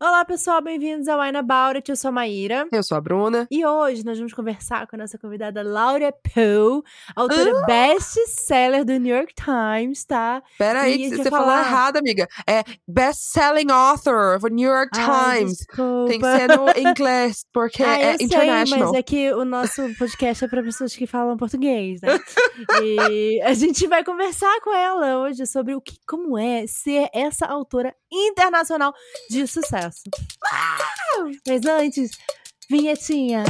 Olá, pessoal, bem-vindos ao Wine About It. Eu sou a Maíra. Eu sou a Bruna. E hoje nós vamos conversar com a nossa convidada Laura Poe, autora Ah! best-seller do New York Times, tá? Pera E aí, que você falou falar- errado, amiga. É best-selling author of New York Ai, Times. desculpa. Tem que ser no inglês, porque Ah, é eu sei, international. mas é que o nosso podcast é para pessoas que falam português, né? e a gente vai conversar com ela hoje sobre o que, como é ser essa autora internacional de sucesso. Mas antes, vinhetinha.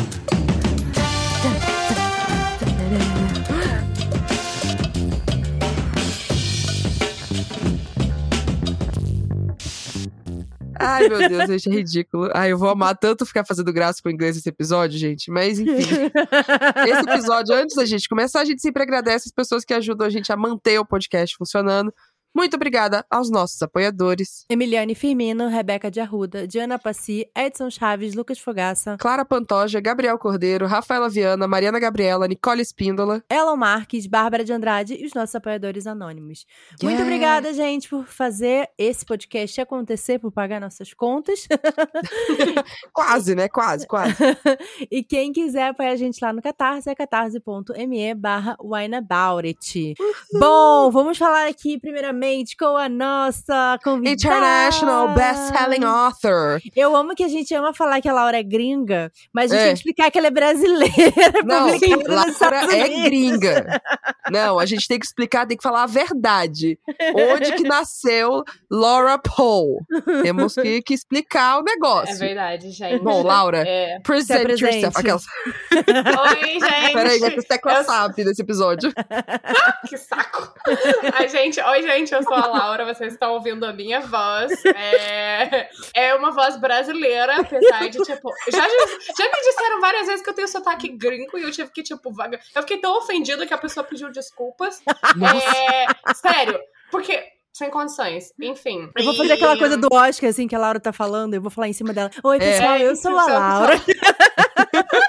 Ai, meu Deus, gente, é ridículo. Ai, eu vou amar tanto ficar fazendo graça com o inglês nesse episódio, gente. Mas, enfim. Esse episódio, antes da gente começar, a gente sempre agradece as pessoas que ajudam a gente a manter o podcast funcionando. Muito obrigada aos nossos apoiadores. Emiliane Firmino, Rebeca de Arruda, Diana Passi, Edson Chaves, Lucas Fogaça, Clara Pantoja, Gabriel Cordeiro, Rafaela Viana, Mariana Gabriela, Nicole Espíndola. Elon Marques, Bárbara de Andrade e os nossos apoiadores anônimos. Muito Yeah. obrigada, gente, por fazer esse podcast acontecer, por pagar nossas contas. Quase, né? Quase, quase. e quem quiser apoiar a gente lá no Catarse é catarse.me barra. Bom, vamos falar aqui primeiramente com a nossa convidada. International Best-Selling Author. Eu amo que a gente ama falar que a Laura é gringa, mas a gente É. tem que explicar que ela é brasileira. Não, nos Laura é gringa. Não, a gente tem que explicar, tem que falar a verdade. Onde que nasceu Laura Poe? Temos que, que explicar o É negócio. verdade, gente. Bom, Laura, É. present apresente. yourself. Aquelas... Oi, gente. Peraí, vai ter tecla Eu- SAP nesse episódio. Que saco. Ai, gente, oi, gente, eu sou a Laura, vocês estão ouvindo a minha voz. É, é uma voz brasileira, apesar de, tipo. Já, já me disseram várias vezes que eu tenho sotaque gringo e eu tive que, tipo, vaga. Eu fiquei tão ofendida que a pessoa pediu desculpas. É, sério, porque. Sem condições. Enfim. Eu vou fazer E- aquela coisa do Oscar, assim, que a Laura tá falando, eu vou falar em cima dela. Oi, pessoal, É, eu sou a Laura.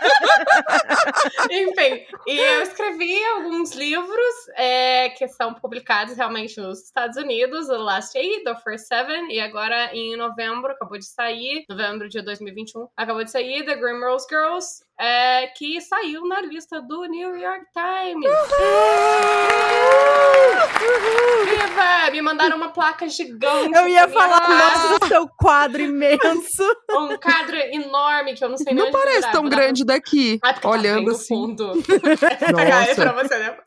Enfim, e eu escrevi alguns livros é, que são publicados realmente nos Estados Unidos, The Last Eight, The First Seven, e agora em novembro, acabou de sair, novembro de 2021, acabou de sair The Grim Rose Girls, é, que saiu na lista do New York Times. Viva! Me mandaram uma placa gigante. Eu ia falar, casa, nossa, seu quadro imenso. Um quadro enorme que eu não sei nem Não onde parece virar, tão vou dar- grande daqui. Ah, porque tá olhando no assim. fundo. Pegar ele pra você, né?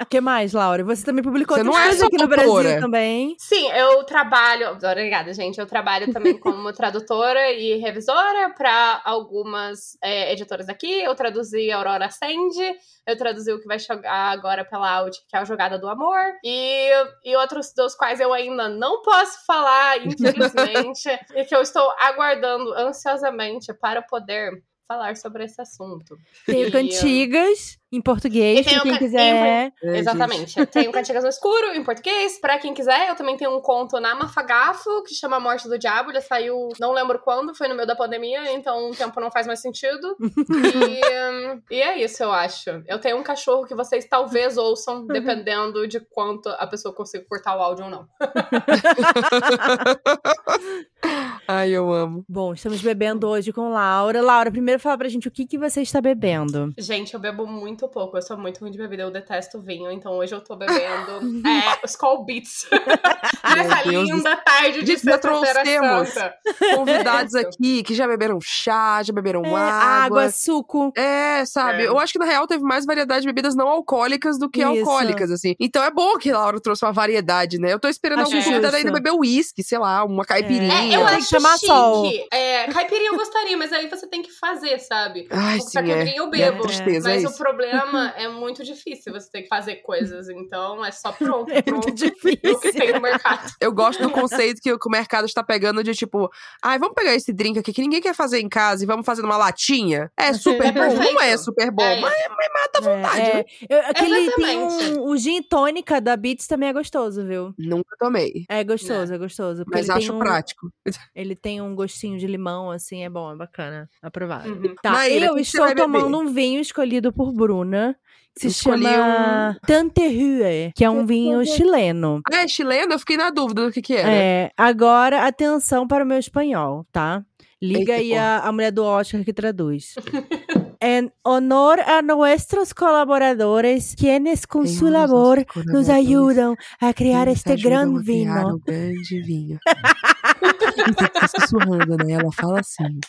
O que mais, Laura? Você também publicou Você não é aqui no. Brasil também. Sim, eu trabalho. Obrigada, gente. Eu trabalho também como tradutora e revisora para algumas é, editoras daqui. Eu traduzi Aurora Sandy, eu traduzi o que vai chegar agora pela Audi, que é a Jogada do Amor, e, e outros dos quais eu ainda não posso falar, infelizmente, e que eu estou aguardando ansiosamente para poder falar sobre esse assunto. Tenho E- cantigas em português, o quem ca- quiser. É, gente. Exatamente. Tem o Cantigas no Escuro, em português. Pra quem quiser, eu também tenho um conto na Mafagafo, que chama Morte do Diabo. Ele saiu, não lembro quando, foi no meio da pandemia, então o tempo não faz mais sentido. e, hum, e é isso, eu acho. Eu tenho um cachorro que vocês talvez ouçam, dependendo de quanto a pessoa consiga cortar o áudio ou não. Ai, eu amo. Bom, estamos bebendo hoje com Laura. Laura, primeiro fala pra gente o que, que você está bebendo. Gente, eu bebo muito pouco. Eu sou muito ruim de bebida. Eu detesto vinho. Então hoje eu tô bebendo é, Skull Beats. Nessa linda tarde de sexta-feira trouxemos santa. Convidados aqui que já beberam chá, já beberam É, água. água, suco. É, sabe? É. Eu acho que na real teve mais variedade de bebidas não alcoólicas do que Isso. alcoólicas, assim. Então é bom que a Laura trouxe uma variedade, né? Eu tô esperando Acho algum convidado ainda beber uísque, sei lá, uma caipirinha. É, eu Tem que acho chamar chique. sol. É, caipirinha eu gostaria, mas aí você tem que fazer, sabe? Ai, Porque sim, é. caipirinha eu bebo. a tristeza mas é o isso. Problema é muito difícil você ter que fazer coisas. Então é só pronto. É pronto. muito difícil. O que tem no mercado. Eu gosto do conceito que, o- mercado está pegando de tipo, ai, vamos pegar esse drink aqui que ninguém quer fazer em casa e vamos fazer numa latinha. É super É bom. Não perfeito. é super bom, É. mas, mas mata a vontade. É, né? é. Eu- aquele tem um, o gin tônica da Beats também é gostoso, viu? Nunca tomei. É gostoso, é, gostoso. Mas ele acho tem um, prático. Ele tem um gostinho de limão, assim, é bom, é bacana. Aprovado. Uhum. Tá, Maíra, eu estou beber? tomando um vinho escolhido por Bruna. Bruna, que se Escolhi chama Tanterrue, que é um vinho chileno. Ah, é chileno? Eu fiquei na dúvida do que que era. É, agora, atenção para o meu espanhol, tá? Liga Eita, aí a, a mulher do Oscar que traduz. En honor a nuestros colaboradores, quienes con su labor nos ayudam a crear este gran vino. um grande vinho. sussurrando, né? Ela fala assim.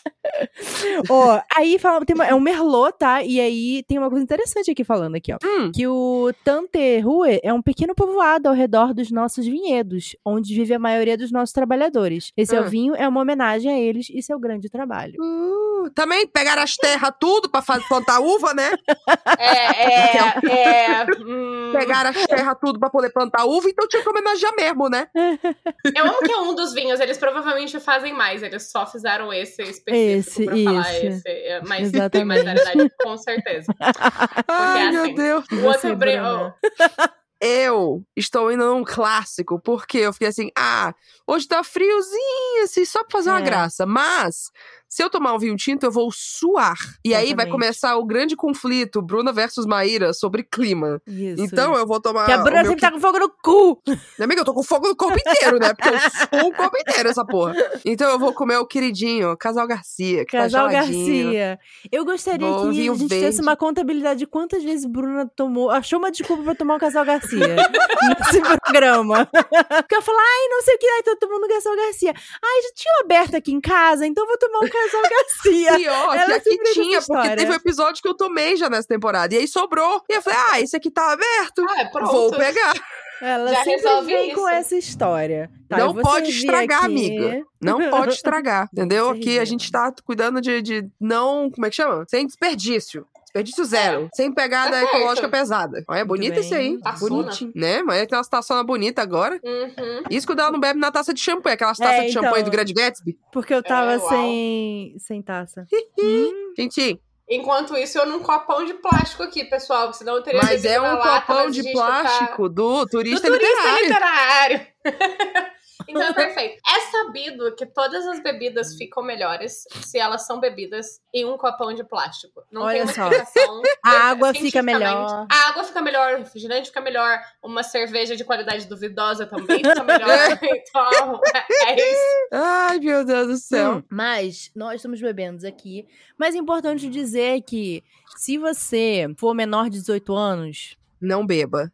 Ó, aí fala, tem uma- é um merlot, tá? E aí tem uma coisa interessante aqui falando aqui, ó. Hum, Que o Tanterrue é um pequeno povoado ao redor dos nossos vinhedos, onde vive a maioria dos nossos trabalhadores. Esse o vinho é uma homenagem a eles e seu grande trabalho. uh, também pegaram as terras tudo pra fazer, plantar uva, né? É, é, é. hum, Pegaram as terras tudo pra poder plantar uva, então tinha que homenagear mesmo, né? eu amo que é um dos vinhos, eles provavelmente fazem mais, eles só fizeram esse específico Esse, pra falar isso. esse. é, Mas tem mais Exatamente. variedade, com certeza. Ai, meu assim, Deus. O outro Bruna? Eu estou indo num clássico, porque eu fiquei assim, ah, hoje tá friozinho, assim, só pra fazer uma É. graça. Mas, se eu tomar um vinho tinto, eu vou suar. E aí vai Exatamente. começar o grande conflito, Bruna versus Maíra, sobre clima. Isso. então isso. eu vou tomar. Que a o Bruna sempre tá com fogo no cu. Minha amiga, eu tô com fogo no corpo inteiro, né? Porque eu sou o corpo inteiro, essa porra. Então eu vou comer o queridinho, Casal Garcia, que Casal tá. Garcia. Eu gostaria Bom, que a gente verde. tivesse uma contabilidade de quantas vezes Bruna tomou, achou uma desculpa pra tomar o Casal Garcia nesse programa. Porque eu falo, ai, não sei o que, ai, tô tomando Casal Garcia. Ai, já tinha aberto aqui em casa, então eu vou tomar um Casal Garcia. Pior, Ela que aqui tinha, porque teve um episódio que eu tomei já nessa temporada. E aí sobrou. E eu falei, ah, esse aqui tá aberto. Ah, pronto. Vou pegar. Ela Já sempre vem isso. com essa história. Tá, não pode estragar, aqui. amiga. Não pode estragar, entendeu? Servir. Aqui a gente tá cuidando de, de não. Como é que chama? Sem desperdício. Desperdício zero. Sem pegada Tá certo. ecológica pesada. Olha, é bem. esse aí. Taçona. Bonitinho. Né? Mas tem umas taçonas bonitas agora. Uhum. Isso quando ela não bebe na taça de champanhe, aquelas taças É, de então. champanhe do Grande Gatsby. Porque eu tava É, sem, sem taça. Hum, Gente, Enquanto isso, eu num copão de plástico aqui, pessoal. Senão eu teria mas é um lata, copão de tá- plástico do Do turista, turista literário. literário. então é perfeito. É sabido que todas as bebidas ficam melhores se elas são bebidas em um copão de plástico. Não Olha tem uma só. explicação. A água fica melhor. A água fica melhor, o refrigerante fica melhor, uma cerveja de qualidade duvidosa também fica melhor. então, é isso. Ai, meu Deus do céu. Hum, Mas nós estamos bebendo aqui. Mas é importante dizer que se você for menor de 18 anos, Não beba.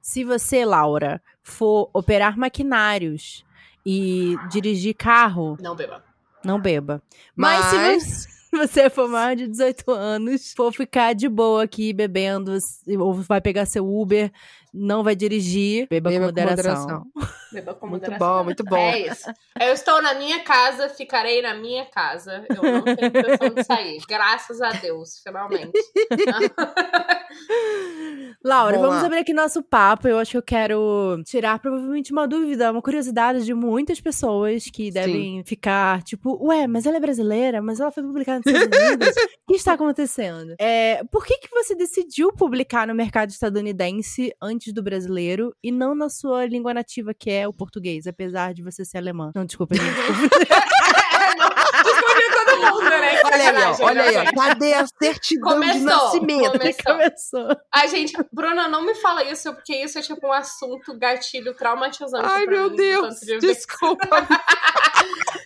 se você, Laura, for operar maquinários e dirigir carro, Não beba. não beba. Mas, se Mas- você se você for maior de 18 anos, for ficar de boa aqui bebendo, ou vai pegar seu Uber, não vai dirigir, beba, Beba com com moderação. Beba com Muito moderação. bom, muito bom. É isso. Eu estou na minha casa, ficarei na minha casa. Eu não tenho intenção de sair. Graças a Deus, finalmente. Laura, Vamos vamos abrir aqui nosso papo. Eu acho que eu quero tirar provavelmente uma dúvida, uma curiosidade de muitas pessoas que devem ficar tipo, ué, mas ela é brasileira, mas ela foi publicada nos Estados Unidos. o que está acontecendo? É, por que, que você decidiu publicar no mercado estadunidense antes do brasileiro e não na sua língua nativa, que é o português, apesar de você ser alemã? Não, desculpa, gente. desculpa. não, descobri todo mundo, né? Olha aí, ó, olha aí, né? ó. Cadê a certidão de Começou, nascimento? começou. Começou. Ai, gente, Bruna, não me fala isso, porque isso é tipo um assunto gatilho traumatizante. Ai, meu mim, Deus. de- Desculpa.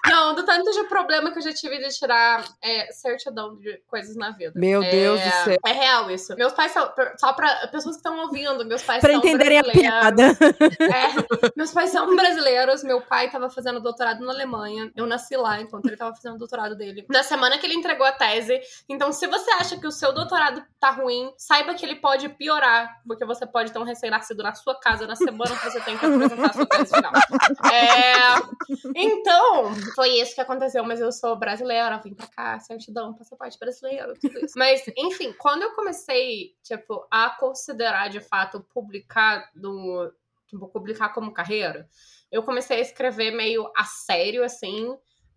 Não, do tanto de problema que eu já tive de tirar é, certidão de coisas na vida. Meu É, Deus do céu. É real isso. Meus pais são. Só pra pessoas que estão ouvindo, meus pais Pra são entenderem a piada. É, meus pais são brasileiros. Meu pai tava fazendo doutorado na Alemanha. Eu nasci lá enquanto ele tava fazendo o doutorado dele. Na semana que ele entregou a tese. Então, se você acha que o seu doutorado tá ruim, saiba que ele pode piorar. Porque você pode ter um recém-nascido na sua casa na semana que você tem que apresentar a sua tese final. É, então, foi isso que aconteceu. Mas eu sou brasileira, vim pra cá, certidão, passaporte brasileiro, tudo isso. Mas, enfim, quando eu comecei, tipo, a considerar de fato publicar no. Tipo, publicar como carreira, eu comecei a escrever meio a sério, assim.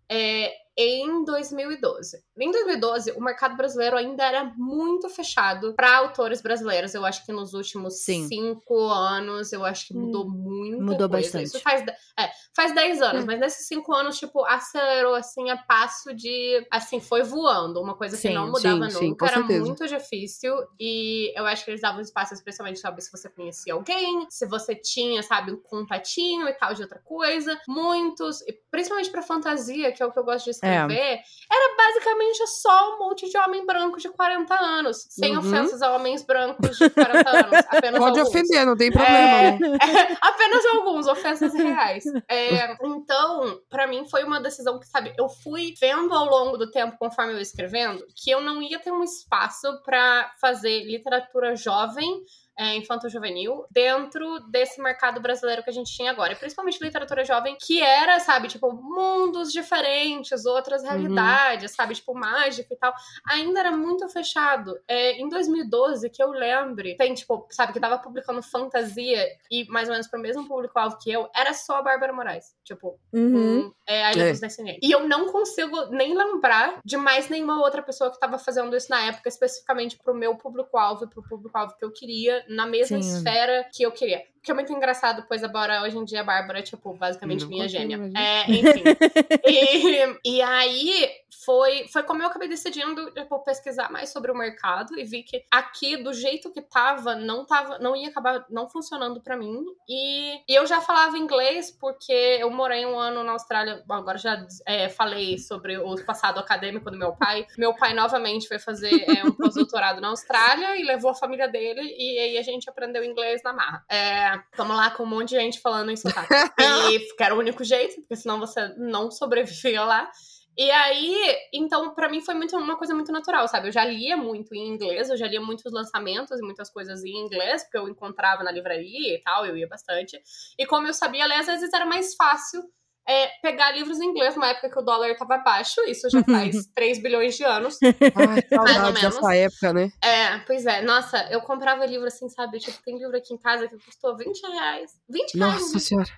é, em 2012. Em 2012, o mercado brasileiro ainda era muito fechado para autores brasileiros. Eu acho que nos últimos Sim. cinco anos, eu acho que mudou muito. Mudou coisa. bastante. Isso faz, é, faz 10 anos, Hum. mas nesses cinco anos, tipo, acelerou assim a passo de. Assim, foi voando. Uma coisa Sim, que não mudava sim, sim, nunca. com era certeza. muito difícil. E eu acho que eles davam espaço, especialmente, sabe, se você conhecia alguém, se você tinha, sabe, um contatinho e tal de outra coisa. Muitos, principalmente pra fantasia, que é o que eu gosto de escrever, era basicamente só um monte de homem branco de 40 anos. Sem Uhum. ofensas a homens brancos de 40 anos. Apenas Pode alguns. ofender, não tem problema. É, né? apenas alguns, ofensas reais. É, então, pra mim foi uma decisão que, sabe, eu fui vendo ao longo do tempo, conforme eu ia escrevendo, que eu não ia ter um espaço pra fazer literatura jovem. É, infanto-juvenil, dentro desse mercado brasileiro que a gente tinha agora. E principalmente literatura jovem, que era, sabe, tipo, mundos diferentes, outras realidades, sabe, tipo, mágica e tal. Ainda era muito fechado. É, em 2012, que eu lembre, tem, tipo, sabe, que tava publicando fantasia e mais ou menos pro mesmo público-alvo que eu, era só a Bárbara Moraes. Tipo, Uhum. com é, a Ilha É. dos Descendentes. E eu não consigo nem lembrar de mais nenhuma outra pessoa que tava fazendo isso na época, especificamente pro meu público-alvo e pro público-alvo que eu queria, na mesma Sim. esfera que eu queria. Que é muito engraçado, pois agora, hoje em dia, a Bárbara é, tipo, basicamente Não minha gêmea. É, enfim. e, e aí, foi, foi como eu acabei decidindo tipo, pesquisar mais sobre o mercado e vi que aqui, do jeito que tava, não tava, não ia acabar não funcionando pra mim. E, e eu já falava inglês porque eu morei um ano na Austrália. Bom, agora já é, falei sobre o passado acadêmico do meu pai. Meu pai novamente foi fazer é, um pós-doutorado na Austrália e levou a família dele. E aí a gente aprendeu inglês na marra. É, tamo lá com um monte de gente falando em sotaque. E que era o único jeito, porque senão você não sobrevivia lá. E aí, então, pra mim foi muito, uma coisa muito natural, sabe? Eu já lia muito em inglês, eu já lia muitos lançamentos e muitas coisas em inglês, porque eu encontrava na livraria e tal, eu ia bastante. E como eu sabia ler, às vezes era mais fácil é, pegar livros em inglês numa época que o dólar tava baixo, isso já faz 3 bilhões de anos. Ai, Mais ou saudade menos. dessa época, né? É, pois é, nossa, eu comprava livro assim, sabe? Tipo, tem livro aqui em casa que custou 20 reais. 20 reais. Nossa senhora.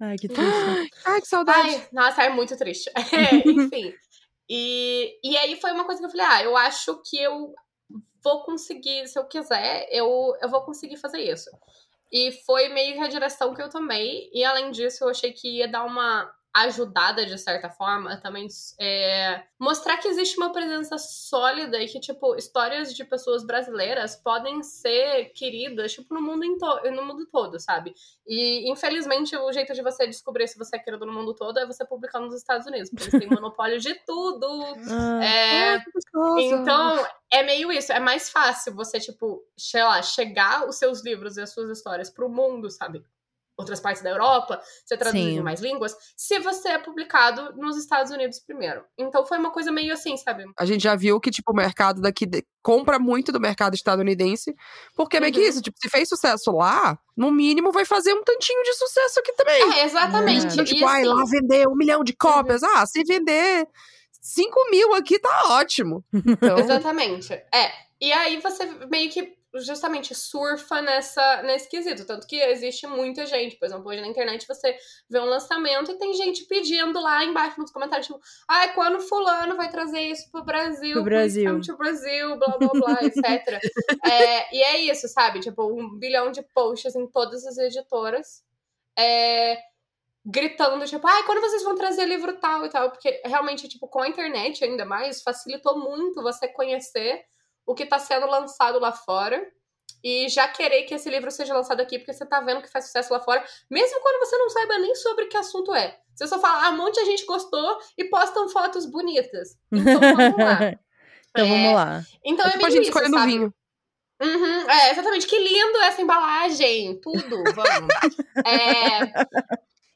Ai, que triste. Ai, que saudade. Ai, nossa, é muito triste. É, enfim. E, e aí foi uma coisa que eu falei, ah, eu acho que eu vou conseguir, se eu quiser, eu, eu vou conseguir fazer isso. E foi meio que a direção que eu tomei. E além disso, eu achei que ia dar uma ajudada de certa forma também é, mostrar que existe uma presença sólida e que tipo histórias de pessoas brasileiras podem ser queridas tipo no mundo no mundo todo sabe e infelizmente o jeito de você descobrir se você é querido no mundo todo é você publicar nos Estados Unidos porque eles têm monopólio de tudo Ah, é, que gostoso. então, é meio isso. É mais fácil você, tipo, sei lá, chegar os seus livros e as suas histórias pro mundo, sabe? Outras partes da Europa, você traduzir Sim. em mais línguas, se você é publicado nos Estados Unidos primeiro. Então foi uma coisa meio assim, sabe? A gente já viu que, tipo, o mercado daqui de- compra muito do mercado estadunidense, porque é meio que Uhum. isso, tipo, se fez sucesso lá, no mínimo vai fazer um tantinho de sucesso aqui também. É, exatamente. É. Então, E tipo, ai, assim, lá vender um milhão de cópias. Ah, se vender 5 mil aqui, tá ótimo. Então, Exatamente. É. E aí você meio que justamente surfa nessa, nesse quesito. Tanto que existe muita gente, por exemplo, hoje na internet você vê um lançamento e tem gente pedindo lá embaixo nos comentários, tipo, ai, quando fulano vai trazer isso pro Brasil, Pro Brasil. to Brasil, blá blá blá, etc. É, e é isso, sabe? Tipo, um bilhão de posts em todas as editoras. É, gritando, tipo, ai, quando vocês vão trazer livro tal e tal? Porque realmente, tipo, com a internet ainda mais, facilitou muito você conhecer o que tá sendo lançado lá fora. E já querer que esse livro seja lançado aqui, porque você tá vendo que faz sucesso lá fora, mesmo quando você não saiba nem sobre que assunto é. Você só fala, ah, um monte de gente gostou e postam fotos bonitas. Então vamos lá. então É, vamos lá. Então é é, tipo a meio gente isso, escolhendo sabe? vinho. Uhum, é, exatamente. Que lindo essa embalagem. Tudo, vamos. É,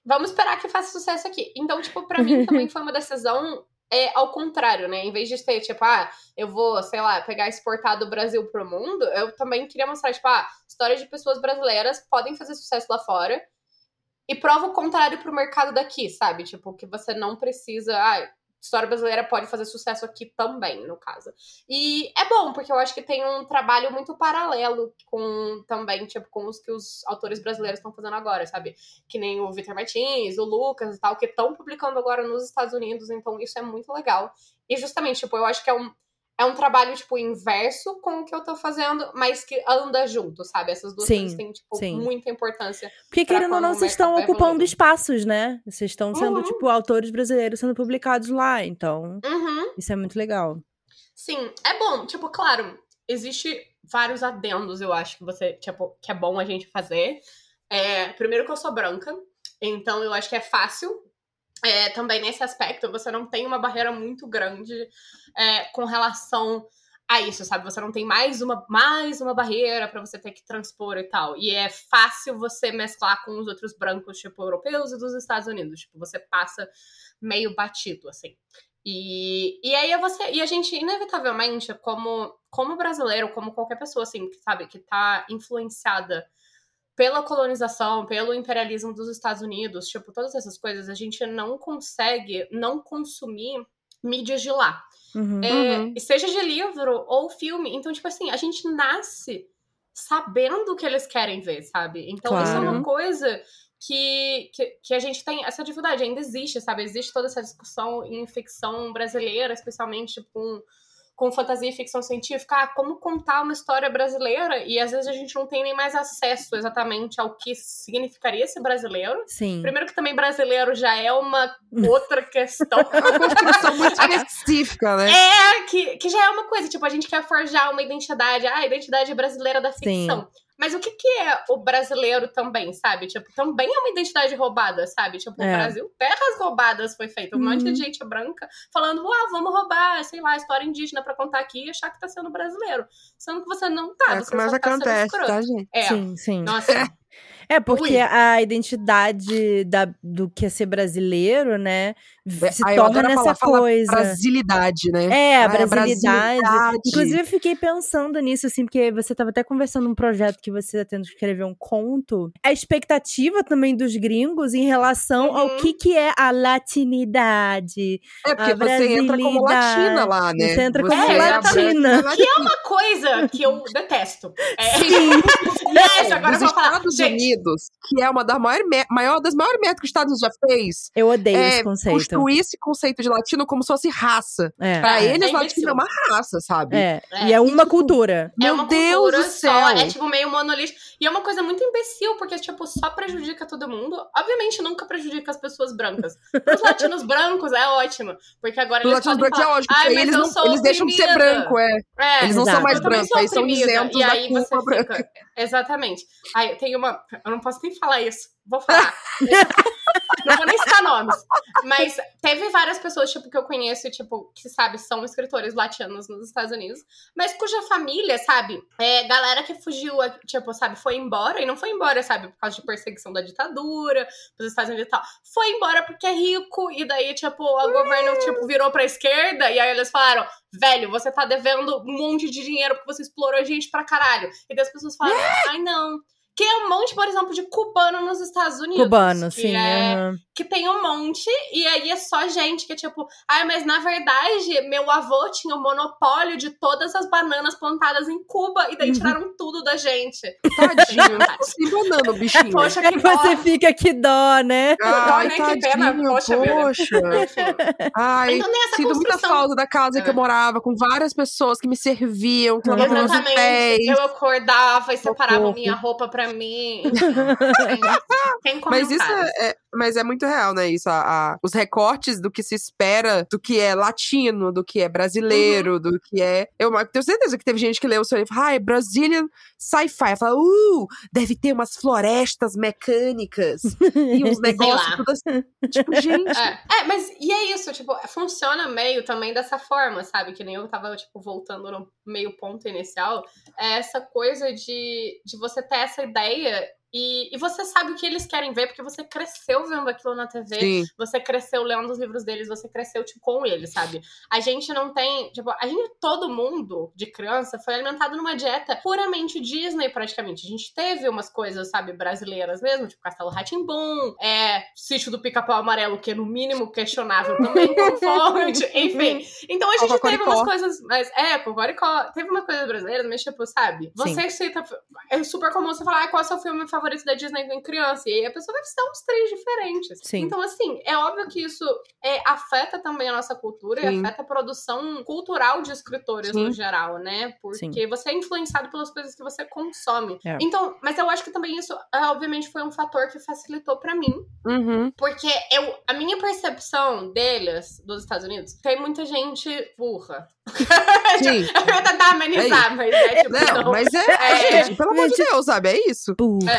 vamos esperar que faça sucesso aqui. Então, tipo, pra mim também foi uma decisão é, ao contrário, né? Em vez de ter, tipo, ah, eu vou, sei lá, pegar exportar do Brasil pro mundo, eu também queria mostrar, tipo, ah, histórias de pessoas brasileiras podem fazer sucesso lá fora. E prova o contrário pro mercado daqui, sabe? Tipo, que você não precisa. Ah, história brasileira pode fazer sucesso aqui também, no caso. E é bom, porque eu acho que tem um trabalho muito paralelo com também, tipo, com os que os autores brasileiros estão fazendo agora, sabe? Que nem o Victor Martins, o Lucas e tal, que estão publicando agora nos Estados Unidos, então isso é muito legal. E justamente, tipo, eu acho que é um é um trabalho, tipo, inverso com o que eu tô fazendo, mas que anda junto, sabe? Essas duas Sim, coisas têm, tipo, sim. muita importância. Porque querendo ou não, vocês estão ocupando espaços, né? Vocês estão sendo, Uhum. tipo, autores brasileiros sendo publicados lá. Então, Uhum. isso é muito legal. Sim, é bom. Tipo, claro, existe vários adendos, eu acho, que você, tipo, que é bom a gente fazer. É, primeiro que eu sou branca, então eu acho que é fácil. É, também nesse aspecto, você não tem uma barreira muito grande é, com relação a isso, sabe? Você não tem mais uma, mais uma barreira pra você ter que transpor e tal. E é fácil você mesclar com os outros brancos, tipo, europeus e dos Estados Unidos. Tipo, você passa meio batido, assim. E, e aí você. E a gente, inevitavelmente, como, como brasileiro, como qualquer pessoa, assim, que sabe, que tá influenciada pela colonização, pelo imperialismo dos Estados Unidos, tipo, todas essas coisas, a gente não consegue não consumir mídias de lá. Uhum. É, Uhum. Seja de livro ou filme. Então, tipo assim, a gente nasce sabendo o que eles querem ver, sabe? Então, isso é Claro. uma coisa que, que, que a gente tem. Essa dificuldade ainda existe, sabe? Existe toda essa discussão em ficção brasileira, especialmente tipo, com, com fantasia e ficção científica. Ah, como contar uma história brasileira? E às vezes a gente não tem nem mais acesso exatamente ao que significaria ser brasileiro. Sim. Primeiro que também brasileiro já é uma outra questão. É uma construção muito específica, né? É, que, que já é uma coisa, tipo, a gente quer forjar uma identidade, ah, a identidade brasileira da ficção. Mas o que, que é o brasileiro também, sabe? Tipo, também é uma identidade roubada, sabe? Tipo, É. o Brasil, terras roubadas foi feito. Um monte Uhum. de gente branca falando, ah, vamos roubar, sei lá, história indígena pra contar aqui e achar que tá sendo brasileiro. Sendo que você não tá, É você que mais só tá sendo escroto. tá, gente? É, Sim, sim. nossa, É porque Ui. a identidade da, do que é ser brasileiro, né, v- se Ai, É, eu torna nessa falar, fala coisa. brasilidade, né? É, a Ai, brasilidade. brasilidade. Inclusive, eu fiquei pensando nisso, assim, porque você estava até conversando num projeto que você está tendo que escrever um conto. A expectativa também dos gringos em relação ao Uhum. que, que é a latinidade. É porque a você entra como latina lá, né? Você entra como é latina. que é uma coisa que eu detesto. É, Sim. yes, agora eu Dos vou falar. Gente, Unidos, que é uma das maiores, me- maior das maiores metas que os Estados Unidos já fez, Eu odeio é esse conceito. construir esse conceito de latino como se fosse raça. É, Pra É, eles, é latino é uma raça, sabe? é. É, E é uma cultura. É Meu uma Deus cultura do só, céu. é tipo meio monolítico. E é uma coisa muito imbecil, porque, tipo, só prejudica todo mundo. Obviamente, nunca prejudica as pessoas brancas. Os latinos brancos é ótimo, porque agora Os eles latinos brancos é falar, ótimo, porque aí mas eles, não, eles deixam de ser oprimida." branco, é. É, Eles não Exato. são mais brancos, aí são isentos E da aí culpa branca. fica... Exatamente. Aí tem uma... Eu não posso nem falar isso. Vou falar. não vou nem citar nomes. Mas teve várias pessoas, tipo, que eu conheço, tipo, que, sabe, são escritores latinos nos Estados Unidos, mas cuja família, sabe, é galera que fugiu, tipo, sabe, foi embora, e não foi embora, sabe, por causa de perseguição da ditadura, dos Estados Unidos e tal. Foi embora porque é rico, e daí, tipo, o governo, tipo, virou pra esquerda, e aí eles falaram, velho, você tá devendo um monte de dinheiro porque você explorou a gente pra caralho. E daí as pessoas falaram, ai, não. Que é um monte, por exemplo, de cubano nos Estados Unidos. Cubano, que sim. é- aham. que tem um monte, e aí é só gente que é tipo, ai, mas na verdade, meu avô tinha o monopólio de todas as bananas plantadas em Cuba, e daí Uhum. tiraram tudo da gente. Tadinho, se enganando, bichinho. Poxa, que dó. você fica que dó, né? Ai, né? Que pena. tadinho, Poxa poxa. Ai, Então nem essa sinto muita falta da casa que É. eu morava, com várias pessoas que me serviam, que lavavam Exatamente. pés. Eu acordava e separavam Socorro. minha roupa pra mim. Tem Mas isso é, é- mas é muito real, né? Isso, a- a- os recortes do que se espera, do que é latino, do que é brasileiro, Uhum. do que é. Eu tenho certeza que teve gente que leu o seu livro, ai, Brazilian sci-fi. Fala, uh, deve ter umas florestas mecânicas e uns negócios tudo assim. Tipo, gente. É, é, mas e é isso, tipo, funciona meio também dessa forma, sabe? Que nem eu tava, tipo, voltando no meio ponto inicial. É essa coisa de, de você ter essa ideia E, e você sabe o que eles querem ver, porque você cresceu vendo aquilo na TV, Sim. você cresceu lendo os livros deles, você cresceu, tipo, com eles, sabe? A gente não tem, tipo, a gente, todo mundo de criança foi alimentado numa dieta puramente Disney, praticamente. A gente teve umas coisas, sabe, brasileiras mesmo, tipo Castelo Ratimbum, é, Sítio do Pica-Pau Amarelo, que é no mínimo questionável também como fonte, enfim. Então a gente teve umas coisas, mas, é, Cocoricó, teve uma coisa brasileira, mas, tipo, sabe? Você cita, é super comum você falar, ah, qual é o seu filme favorito da Disney em criança? E aí a pessoa vai citar uns três diferentes. Sim. Então, assim, é óbvio que isso é, afeta também a nossa cultura Sim. e afeta a produção cultural de escritores Sim. no geral, né? Porque Sim. você é influenciado pelas coisas que você consome. É. Então, mas eu acho que também isso, ah, obviamente, foi um fator que facilitou pra mim. Uhum. Porque eu, a minha percepção deles, dos Estados Unidos, tem muita gente burra. Sim. Eu ia tentar amenizar, mas é tipo. Não, não. mas é, É. gente, pelo amor de Deus, sabe? É isso. Burra.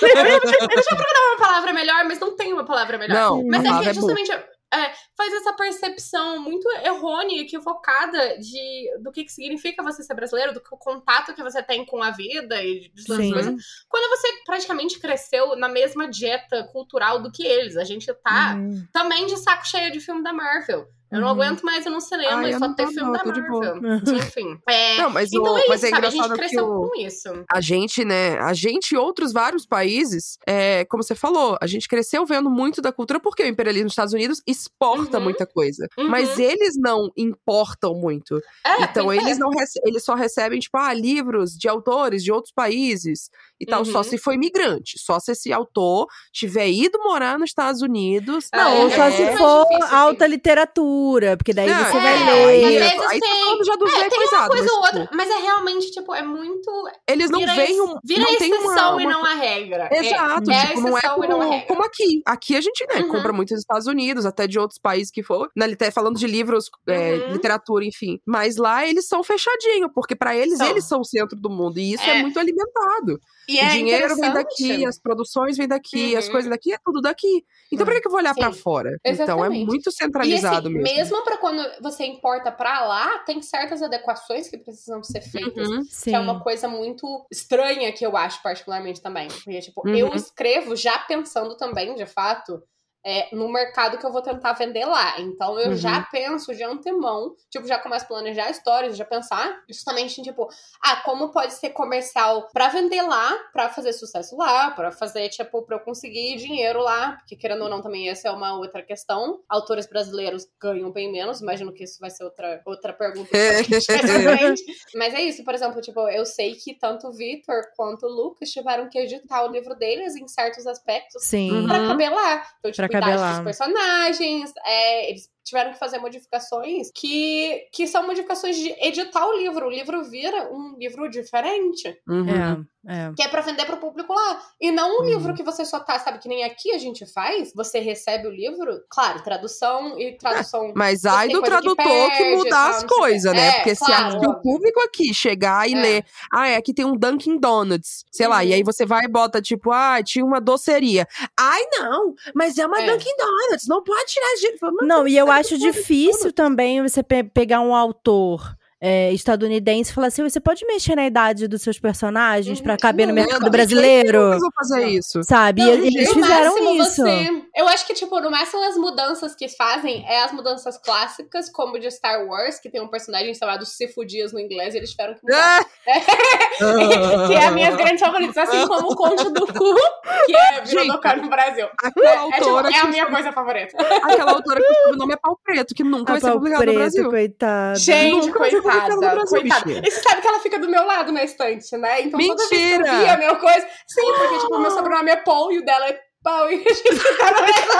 Deixa eu procurar uma palavra melhor, mas não tem uma palavra melhor. Não, Mas é palavra que é justamente é, faz essa percepção muito errônea e equivocada de, do que, que significa você ser brasileiro, do que o contato que você tem com a vida e de todas as Sim. coisas. Quando você praticamente cresceu na mesma dieta cultural do que eles. A gente tá Uhum. também de saco cheio de filme da Marvel. Eu não Uhum. aguento mais ir no cinema Ai, e só não ter filme não, da. Marvel. Enfim. É, Não, mas, então o, é isso, mas é sabe? A gente cresceu o, com isso. a gente, né, a gente e outros vários países, é, como você falou, a gente cresceu vendo muito da cultura porque o imperialismo dos Estados Unidos exporta Uhum. muita coisa. Uhum. Mas eles não importam muito. É, Então eles é. não rece- eles só recebem, tipo, ah, livros de autores de outros países e tal, só Uhum. se for imigrante. Só se esse autor tiver ido morar nos Estados Unidos. Ah, Não, é, ou só é se mais for difícil, alta literatura, porque daí Não, você é, vai é, ler. às Aí, vezes aí tá tem- falando já dos É, tem uma coisa mas, ou tipo, outra, mas é realmente, tipo, é muito. Eles não veem um. Vira não a tem uma- exceção e uma não a regra. Exato, é, é a tipo, não é e não a como, regra. como aqui. Aqui a gente, né, Uhum. compra muito nos Estados Unidos, até de outros países que for. Na, até falando de livros, é, Uhum. literatura, enfim. Mas lá eles são fechadinhos, porque pra eles, São. eles são o centro do mundo. E isso é, É. muito alimentado. E o é dinheiro vem daqui, as produções vêm daqui, as Uhum. coisas daqui, é tudo daqui. Então por que, que eu vou olhar pra Sim. fora? Então é Exatamente. muito E centralizado assim, mesmo. Mesmo pra quando você importa pra lá, tem certas adequações que precisam ser feitas. Uhum. Que é uma coisa muito estranha que eu acho, particularmente também. Porque, tipo, Uhum. eu escrevo já pensando também, de fato, é, no mercado que eu vou tentar vender lá. Então, eu Uhum. já penso de antemão, tipo, já começo a planejar histórias, já pensar justamente em, tipo, ah, como pode ser comercial pra vender lá, pra fazer sucesso lá, pra fazer, tipo, pra eu conseguir dinheiro lá. Porque, querendo ou não, também essa é uma outra questão. Autores brasileiros ganham bem menos. Imagino que isso vai ser outra, outra pergunta. Exatamente. Mas é isso, por exemplo, tipo, eu sei que tanto o Victor quanto o Lucas tiveram que editar o livro deles em certos aspectos Sim. Uhum. pra caber lá. Então, tipo, Lá. dos personagens, é, eles tiveram que fazer modificações que, que são modificações de editar o livro. O livro vira um livro diferente. Uhum. É, é. Que é pra vender pro público lá. E não um Uhum. livro que você só tá, sabe, que nem aqui a gente faz. Você recebe o livro, claro, tradução e tradução. Mas ai do que tradutor que, perde, mudar tal, as coisas, né? É, Porque se, claro, a- se o público aqui chegar e É. ler, ah, é, aqui tem um Dunkin' Donuts, sei lá, Uhum. e aí você vai e bota, tipo, ah, tinha uma doceria. Ai, não, mas é uma É. Dunkin' Donuts, não pode tirar Não, e eu sabe acho difícil também você pe- pegar um autor é, estadunidense e falar assim: você pode mexer na idade dos seus personagens pra Uhum. caber no Não, mercado não, brasileiro? Eles vão fazer isso. Sabe? Não, E eles no fizeram isso. Você... Eu acho que, tipo, no máximo as mudanças que fazem é as mudanças clássicas, como de Star Wars, que tem um personagem chamado Sifo Dias no inglês, e eles tiveram que mudar. que é as minhas grandes favoritas, assim como o Conde do Cu, que é no Brasil. Aquela É, é, tipo, autora, é a que, minha coisa favorita. aquela autora que o sobrenome é pau preto, que nunca A vai ser publicada no preto, Brasil. coitada. Gente, Nunca no coitada, Brasil, coitada. bichinha. E você sabe que ela fica do meu lado na estante, né? Então toda vez que eu Mentira! via a minha coisa. Sim, porque, tipo, o meu sobrenome é Paul e o dela é Paul. E a gente tá no mesmo.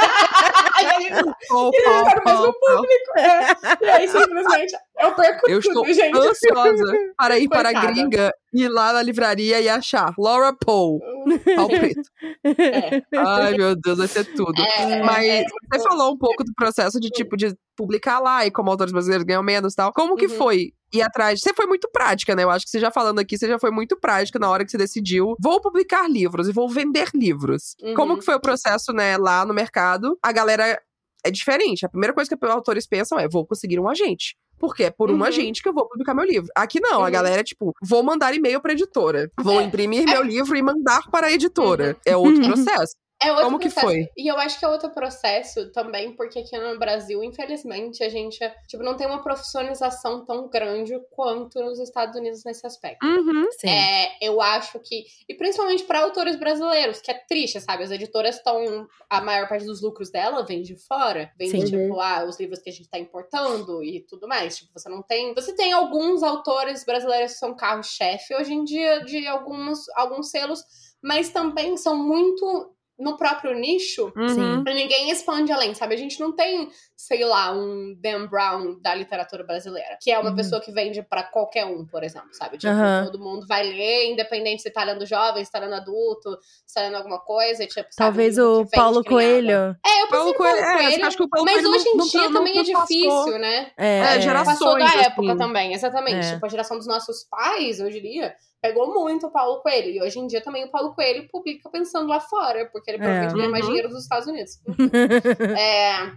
e a gente Pau, E a gente tá no mesmo público. É. E aí, simplesmente, eu perco Eu tudo, estou gente. ansiosa para ir para a Coitada. gringa, ir lá na livraria e achar Laura Paul, pau preto. É. Ai, meu Deus, vai ser tudo. É, Mas é, você falou um pouco do processo de tipo de publicar lá e como autores brasileiros ganham menos e tal. Como que Uhum. foi ir atrás? Você foi muito prática, né? Eu acho que você já falando aqui, você já foi muito prática na hora que você decidiu. Vou publicar livros e vou vender livros. Uhum. Como que foi o processo, né, lá no mercado? A galera é diferente. A primeira coisa que os autores pensam é: vou conseguir um agente. Porque é por um Uhum. agente que eu vou publicar meu livro. Aqui não, a Uhum. galera é tipo, vou mandar e-mail pra editora. Vou É. imprimir meu livro e mandar para a editora. Uhum. É outro processo. É outro Como que processo. foi? E eu acho que é outro processo também, porque aqui no Brasil, infelizmente, a gente tipo, não tem uma profissionalização tão grande quanto nos Estados Unidos nesse aspecto. Uhum. Sim. É, eu acho que. E principalmente para autores brasileiros, que é triste, sabe? As editoras estão. A maior parte dos lucros dela vem de fora. Vem de, Sim. tipo, ah, os livros que a gente tá importando e tudo mais. Tipo, você não tem. Você tem alguns autores brasileiros que são carro-chefe hoje em dia de alguns, alguns selos, mas também são muito no próprio nicho. Uhum. Ninguém expande além, sabe? A gente não tem, sei lá, um Dan Brown da literatura brasileira, que é uma Uhum. pessoa que vende pra qualquer um, por exemplo, sabe? Tipo, Aham. todo mundo vai ler, independente se tá lendo jovem, se tá lendo adulto, se tá lendo alguma coisa, tipo, sabe? Talvez livro o Paulo. Coelho. É, eu Paulo pensei no Paulo Coelho, é, Coelho, acho que o Paulo mas Coelho hoje em não- dia não- também é não passou. difícil, né? É, É, é. gerações, Passou da época assim. também, exatamente. É. Tipo, a geração dos nossos pais, eu diria, pegou muito o Paulo Coelho. E hoje em dia também o Paulo Coelho publica pensando lá fora, porque ele provavelmente ganha mais Uhum. dinheiro dos Estados Unidos. É,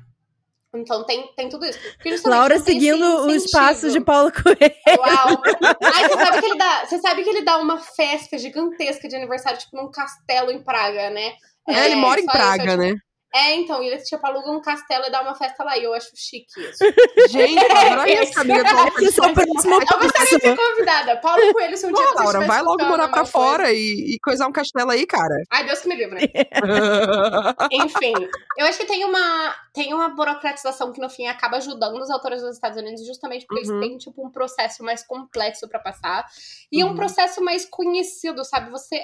Então tem, tem tudo isso. Laura seguindo os passos de Paulo Coelho. Uau! Ai, você sabe, que ele dá, você sabe que ele dá uma festa gigantesca de aniversário, tipo, num castelo em Praga, né? É, ele mora em só isso, Praga, tipo, né? É, então, e ele tipo, aluga um castelo e dá uma festa lá. E eu acho chique isso. Gente, Isso. essa amiga Esse é o próximo Eu gostaria de ser convidada. Paulo Coelho, se um dia Pô, Laura, vai logo morar pra fora e, e coisar um castelo aí, cara. Ai, Deus que me livre. Enfim, eu acho que tem uma, tem uma burocratização que no fim acaba ajudando os autores dos Estados Unidos justamente porque Uhum. eles têm tipo um processo mais complexo pra passar e é um Uhum. processo mais conhecido, sabe? Você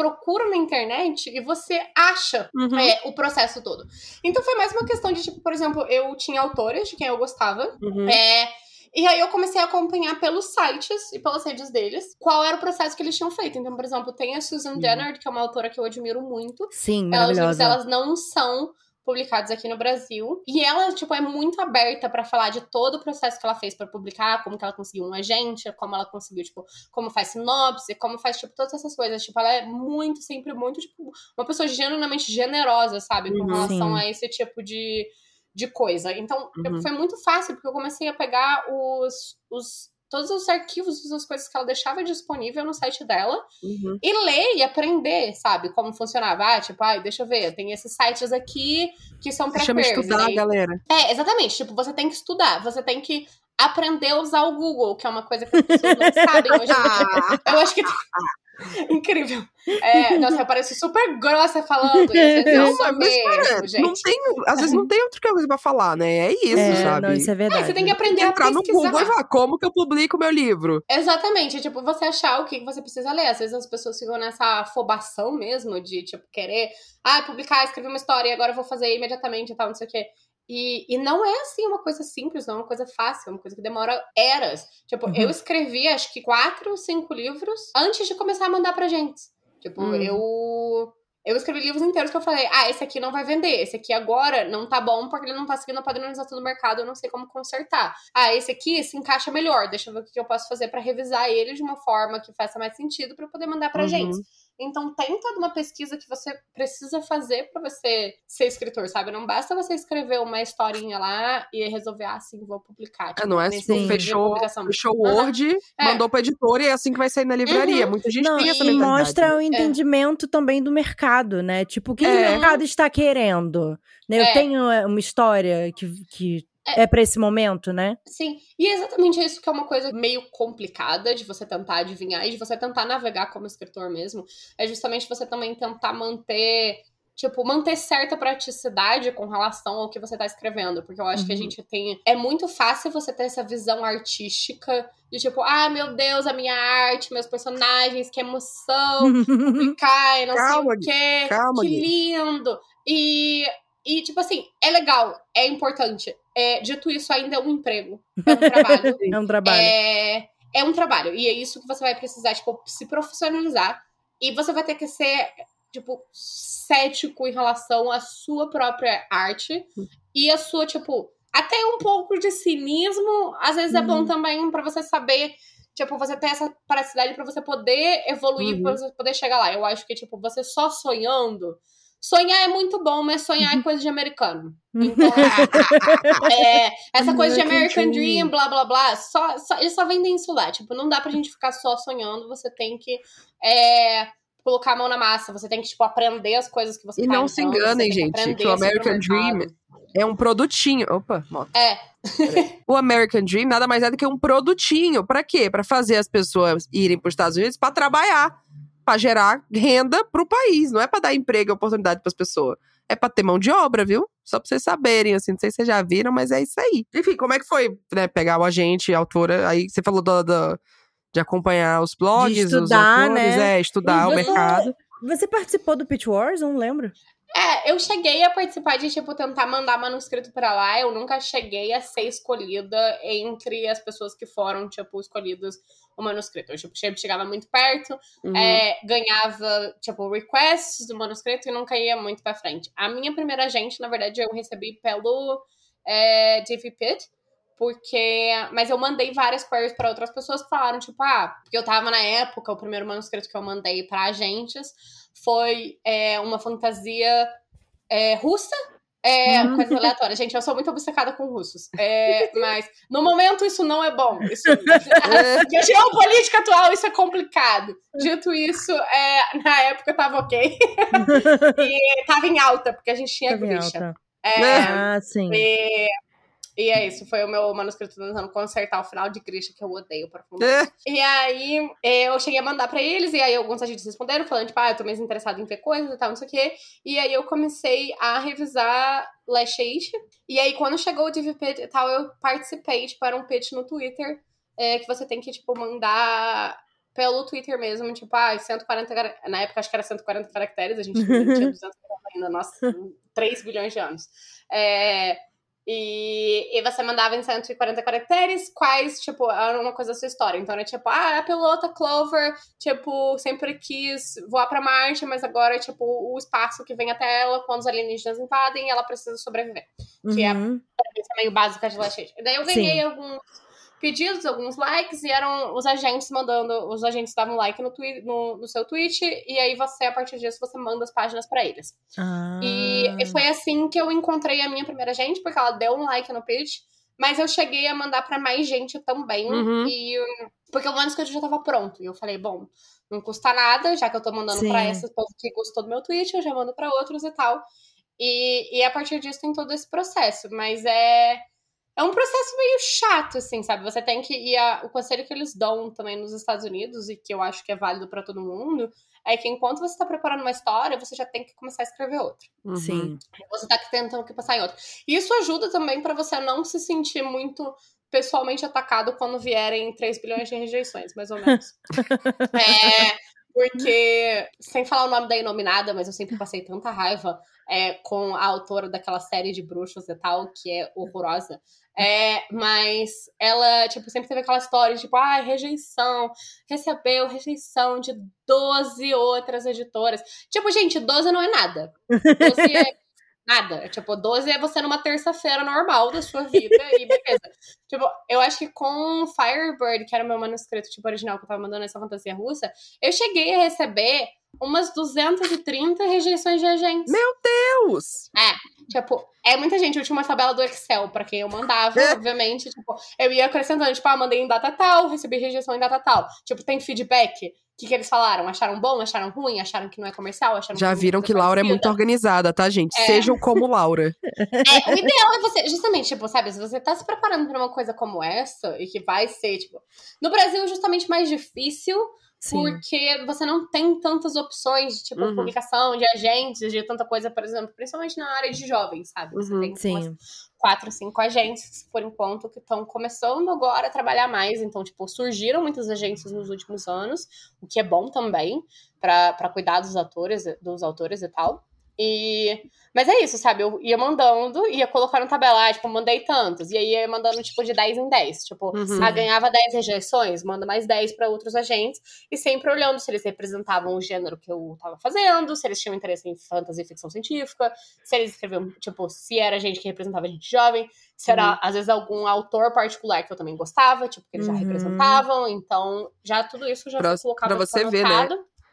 procura na internet e você acha Uhum. é, o processo todo. Então foi mais uma questão de tipo, por exemplo, eu tinha autores de quem eu gostava, Uhum. é, e aí eu comecei a acompanhar pelos sites e pelas redes deles qual era o processo que eles tinham feito. Então, por exemplo, tem a Susan Uhum. Dennard, que é uma autora que eu admiro muito. Sim, Ela, os livros maravilhosa. delas não são publicados aqui no Brasil. E ela, tipo, é muito aberta pra falar de todo o processo que ela fez pra publicar, como que ela conseguiu um agente, como ela conseguiu, tipo, como faz sinopse, como faz, tipo, todas essas coisas. Tipo, ela é muito, sempre muito, tipo, uma pessoa genuinamente generosa, sabe? Com Uhum. relação Sim. a esse tipo de, de coisa. Então, Uhum. foi muito fácil, porque eu comecei a pegar os... os Todos os arquivos, todas as coisas que ela deixava disponível no site dela Uhum. e ler e aprender, sabe, como funcionava. Ah, tipo, ai, deixa eu ver, tem esses sites aqui que são pra chama estudar, aí- galera. É, exatamente. Tipo, você tem que estudar, você tem que aprender a usar o Google, que é uma coisa que as pessoas não sabem hoje em dia. Eu acho que. Incrível. É, nossa, eu pareço super grossa falando. E eu Não, sou mas, mesmo, cara, gente. não tem, às vezes não tem outra coisa pra falar, né? É isso, É, sabe? não, isso é É, verdade. você tem que aprender a Entrar no pesquisar. Google e falar, como que eu publico meu livro? Exatamente, tipo, você achar o que você precisa ler. Às vezes as pessoas ficam nessa afobação mesmo de, tipo, querer, ah, publicar, escrever uma história e agora eu vou fazer imediatamente e tal, não sei o quê. E, e não é assim uma coisa simples, não é uma coisa fácil, é uma coisa que demora eras. Tipo, Uhum. eu escrevi acho que quatro, cinco livros antes de começar a mandar pra gente. Tipo, Hum. eu. Eu escrevi livros inteiros que eu falei, ah, esse aqui não vai vender, esse aqui agora não tá bom porque ele não tá seguindo a padronização do mercado, eu não sei como consertar. Ah, esse aqui se encaixa melhor, deixa eu ver o que eu posso fazer pra revisar ele de uma forma que faça mais sentido pra eu poder mandar pra Uhum. gente. Então tem toda uma pesquisa que você precisa fazer pra você ser escritor, sabe? Não basta você escrever uma historinha lá e resolver, ah, sim, vou publicar. É, não é assim, fechou, publicação. fechou o. Word, É. mandou pra editora e é assim que vai sair na livraria. Uhum. Muita gente Não, tem essa e mentalidade. mostra o entendimento também do mercado, né? Tipo, o que, que É. o mercado está querendo? Né? Eu É. tenho é, uma história que, que é, pra esse momento, né? Sim, e é exatamente isso que é uma coisa meio complicada de você tentar adivinhar e de você tentar navegar como escritor mesmo. É justamente você também tentar manter, tipo, manter certa praticidade com relação ao que você tá escrevendo. Porque eu acho que a Uhum. gente tem. É muito fácil você ter essa visão artística de tipo, ah, meu Deus, a minha arte, meus personagens, que emoção, publicar e não Calma, sei o quê. calma, que lindo! E, e, tipo assim, é legal, é importante. É, dito isso, ainda é um emprego. É um trabalho. É um trabalho. é, é um trabalho. E é isso que você vai precisar, tipo, se profissionalizar. E você vai ter que ser, tipo, cético em relação à sua própria arte. E a sua, tipo, até um pouco de cinismo. Às vezes é bom Uhum. também pra você saber. Tipo, você ter essa praticidade pra você poder evoluir, Uhum. pra você poder chegar lá. Eu acho que, tipo, você só sonhando, sonhar é muito bom, mas sonhar é coisa de americano. Então, é, essa coisa de American Dream, blá blá blá, só, só, eles só vendem isso lá. Tipo, não dá pra gente ficar só sonhando, você tem que é, colocar a mão na massa, você tem que, tipo, aprender as coisas que você E tá não se enganem, gente, que o American Dream é um produtinho. Opa, moto. É. o American Dream nada mais é do que um produtinho. Pra quê? Pra fazer as pessoas irem pros Estados Unidos pra trabalhar. Pra gerar renda pro país. Não é pra dar emprego e oportunidade pras pessoas. É pra ter mão de obra, viu? Só pra vocês saberem, assim. Não sei se vocês já viram, mas é isso aí. Enfim, como é que foi, né? Pegar o agente, a autora. Aí você falou do, do- de acompanhar os blogs, estudar, os autores. né? É, estudar E o você- mercado. Você participou do Pitch Wars? Não lembro. É, eu cheguei a participar de, tipo, tentar mandar manuscrito pra lá. Eu nunca cheguei a ser escolhida entre as pessoas que foram, tipo, escolhidas o manuscrito. Eu, tipo, chegava muito perto, Uhum. é, ganhava, tipo, requests do manuscrito e nunca ia muito pra frente. A minha primeira agente, na verdade, eu recebi pelo é, JV Pitt, porque... Mas eu mandei várias queries pra outras pessoas que falaram, tipo, ah... Porque eu tava, na época, o primeiro manuscrito que eu mandei pra agentes foi é, uma fantasia é, russa. É, Hum. coisa aleatória. Gente, eu sou muito obcecada com russos. É, mas, no momento, isso não é bom. Isso, a geopolítica atual, isso é complicado. Dito isso, é, na época tava ok. e tava em alta, porque a gente tinha alta. É, Ah, sim. e, e é isso, foi o meu manuscrito tentando consertar o final de Grisha, que eu odeio profundamente. É. E aí, eu cheguei a mandar pra eles, e aí alguns agentes responderam, falando, tipo, ah, eu tô mais interessado em ver coisas e tal, não sei o quê. E aí eu comecei a revisar Lash Eight. E aí, quando chegou o DVP e tal, eu participei, tipo, era um pitch no Twitter, é, que você tem que, tipo, mandar pelo Twitter mesmo, tipo, ah, 140 cara- Na época, acho que era 140 caracteres, a gente tinha 240 ainda, nossa, 3 bilhões de anos. É, e, e você mandava em 140 caracteres quais, tipo, era uma coisa da sua história. Então era tipo, ah, a pilota Clover, tipo, sempre quis voar pra Marte, mas agora, tipo, o espaço que vem até ela quando os alienígenas invadem, ela precisa sobreviver. que é- Uhum. É meio básica de Last daí eu ganhei alguns pedidos, alguns likes, e eram os agentes mandando, os agentes davam like no, twi no, no seu tweet, e aí você, a partir disso, você manda as páginas pra eles. Ah. E, e foi assim que eu encontrei a minha primeira gente, porque ela deu um like no pitch. Mas eu cheguei a mandar pra mais gente também. Uhum. E, porque o manuscrito já tava pronto. E eu falei, bom, não custa nada, já que eu tô mandando pra esses povos que gostou do meu tweet, eu já mando pra outros e tal. E, e a partir disso tem todo esse processo. Mas é. É um processo meio chato, assim, sabe? Você tem que. E a- o conselho que eles dão também nos Estados Unidos, e que eu acho que é válido pra todo mundo, é que enquanto você tá preparando uma história, você já tem que começar a escrever outra. Uhum. Sim. Você tá tentando que passar em outra. E isso ajuda também pra você não se sentir muito pessoalmente atacado quando vierem 3 bilhões de rejeições, mais ou menos. é, porque, sem falar o nome da Inominada, mas eu sempre passei tanta raiva é, com a autora daquela série de bruxos e tal, que é horrorosa. É, mas ela, tipo, sempre teve aquela história, tipo, ah, rejeição, recebeu rejeição de 12 outras editoras. Tipo, gente, 12 não é nada. 12 é nada. Tipo, 12 é você numa terça-feira normal da sua vida e beleza. tipo, eu acho que com Firebird, que era o meu manuscrito, tipo, original que eu tava mandando essa fantasia russa, eu cheguei a receber umas 230 rejeições de agentes. Deus! Tipo, é muita gente. Eu tinha uma tabela do Excel pra quem eu mandava, É. obviamente. Tipo, eu ia acrescentando, tipo, ah, mandei em data tal, recebi rejeição em data tal. Tipo, tem feedback. O que, que eles falaram? Acharam bom? Acharam ruim? Acharam que não é comercial? Acharam Já é viram uma que Laura é muito organizada, tá, gente? É. Sejam como Laura. É, o ideal é você, justamente, tipo, sabe, se você tá se preparando pra uma coisa como essa, e que vai ser, tipo. No Brasil, é justamente mais difícil, Sim. porque você não tem tantas opções de, tipo, Uhum. publicação, de agentes, de tanta coisa, por exemplo, principalmente na área de jovens, sabe? Você Uhum, tem umas Sim. quatro, cinco agências, por enquanto, que estão começando agora a trabalhar mais. Então, tipo, surgiram muitas agências nos últimos anos, o que é bom também, para cuidar dos atores, dos autores e tal. E... Mas é isso, sabe? Eu ia mandando, ia colocando tabela, ah, tipo, mandei tantos. E aí ia mandando, tipo, de 10 em 10. Tipo, Uhum. ah, ganhava 10 rejeições, manda mais 10 para outros agentes. E sempre olhando se eles representavam o gênero que eu tava fazendo, se eles tinham interesse em fantasia e ficção científica, se eles escreviam, tipo, se era gente que representava gente jovem, se era, Uhum. às vezes, algum autor particular que eu também gostava, tipo, que eles já Uhum. representavam. Então, já tudo isso já Pra- foi colocado pra você ver, né?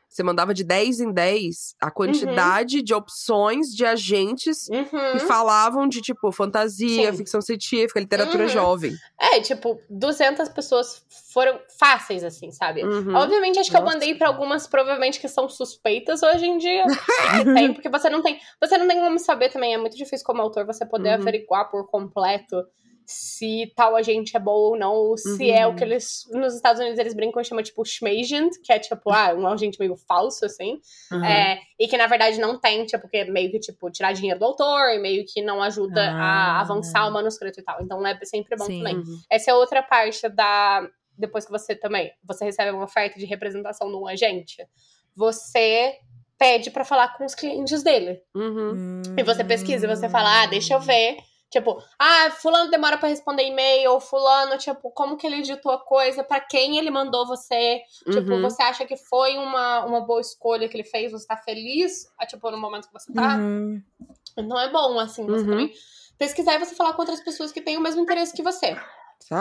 Você mandava de 10 em 10 a quantidade de opções de agentes que Uhum. falavam de, tipo, fantasia, Sim. ficção científica, literatura Uhum. jovem. É, tipo, 200 pessoas foram fáceis, assim, sabe? Uhum. Obviamente, acho que eu Nossa. mandei pra algumas, provavelmente, que são suspeitas hoje em dia. que tem, porque você não tem. Você não tem como saber também. É muito difícil como autor você poder Uhum. averiguar por completo se tal agente é bom ou não, ou se é o que eles. Nos Estados Unidos eles brincam e chamam tipo schmagent, que é tipo, ah, um agente meio falso, assim. Uhum. É, e que na verdade não tem, tipo, que é meio que, tipo, tirar dinheiro do autor e meio que não ajuda Ah. a avançar o manuscrito e tal. Então é sempre bom Sim. também. Uhum. Essa é outra parte da. Depois que você também. Você recebe uma oferta de representação de um agente, você pede pra falar com os clientes dele. Uhum. E você pesquisa e você fala, ah, deixa eu ver. Tipo, ah, fulano demora pra responder e-mail, fulano, tipo, como que ele editou a coisa, pra quem ele mandou você. Tipo, Uhum. você acha que foi uma, uma boa escolha que ele fez, você tá feliz, ah, tipo, no momento que você tá. Uhum. Não é bom, assim, você Uhum. também pesquisar e você falar com outras pessoas que têm o mesmo interesse que você.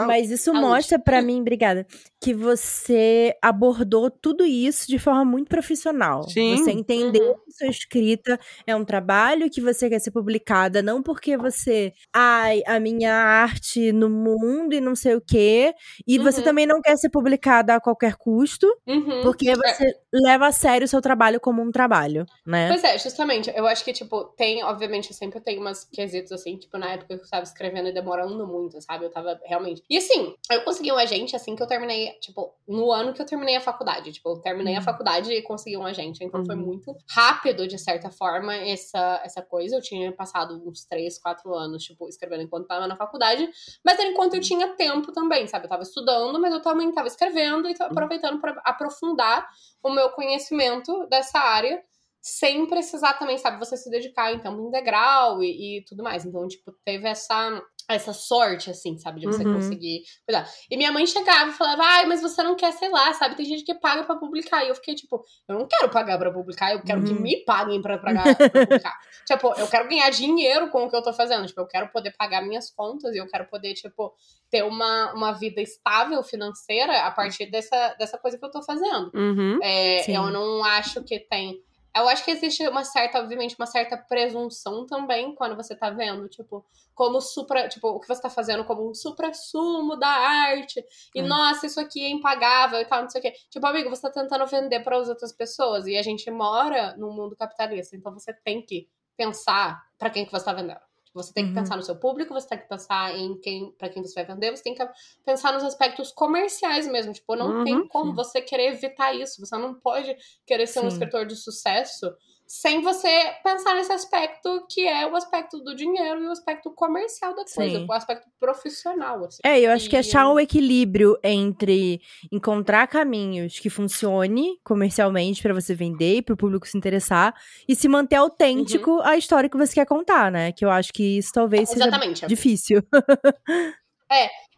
Mas isso Saúde. mostra pra mim, obrigada, que você abordou tudo isso de forma muito profissional. Sim. Você entendeu Uhum. que sua escrita é um trabalho que você quer ser publicada, não porque você, ai, a minha arte no mundo e não sei o quê, e você Uhum. também não quer ser publicada a qualquer custo, Uhum. porque você leva a sério o seu trabalho como um trabalho, né? Pois é, justamente. Eu acho que, tipo, tem, obviamente, eu sempre tenho umas quesitos assim, tipo, na época que eu tava escrevendo e demorando muito, sabe? Eu tava realmente. E assim, eu consegui um agente assim que eu terminei, tipo, no ano que eu terminei a faculdade. Tipo, eu terminei a Uhum. faculdade e consegui um agente. Então foi Uhum. muito rápido, de certa forma, essa, essa coisa. Eu tinha passado uns 3, 4 anos, tipo, escrevendo enquanto tava na faculdade. Mas era enquanto eu tinha tempo também, sabe? Eu tava estudando, mas eu também tava escrevendo e tava aproveitando pra aprofundar o meu conhecimento dessa área sem precisar também, sabe, você se dedicar em tempo integral e, e tudo mais. Então, tipo, teve essa, essa sorte, assim, sabe, de você Uhum. conseguir cuidar. E minha mãe chegava e falava, ai, mas você não quer, sei lá, sabe, tem gente que paga pra publicar. E eu fiquei, tipo, eu não quero pagar pra publicar, eu quero que Uhum. me paguem pra, pagar, pra publicar. tipo, eu quero ganhar dinheiro com o que eu tô fazendo. Tipo, eu quero poder pagar minhas contas e eu quero poder, tipo, ter uma, uma vida estável financeira a partir dessa, dessa coisa que eu tô fazendo. Uhum. É, eu não acho que tem. Eu acho que existe uma certa, obviamente, uma certa presunção também quando você tá vendo, tipo, como supra, tipo, o que você tá fazendo como um supra-sumo da arte. E, É. nossa, isso aqui é impagável e tal, não sei o quê. Tipo, amigo, você tá tentando vender para as outras pessoas. E a gente mora num mundo capitalista, então você tem que pensar para quem que você tá vendendo. Você tem que Uhum. pensar no seu público, você tem que pensar em quem, para quem você vai vender, você tem que pensar nos aspectos comerciais mesmo. Tipo, não Uhum, tem como sim. você querer evitar isso. Você não pode querer ser um Sim. escritor de sucesso sem você pensar nesse aspecto que é o aspecto do dinheiro e o aspecto comercial da coisa, Sim. o aspecto profissional, assim. É, eu acho que E- achar um equilíbrio entre encontrar caminhos que funcione comercialmente pra você vender e pro público se interessar e se manter autêntico à história que você quer contar, né? Que eu acho que isso talvez seja Exatamente. difícil.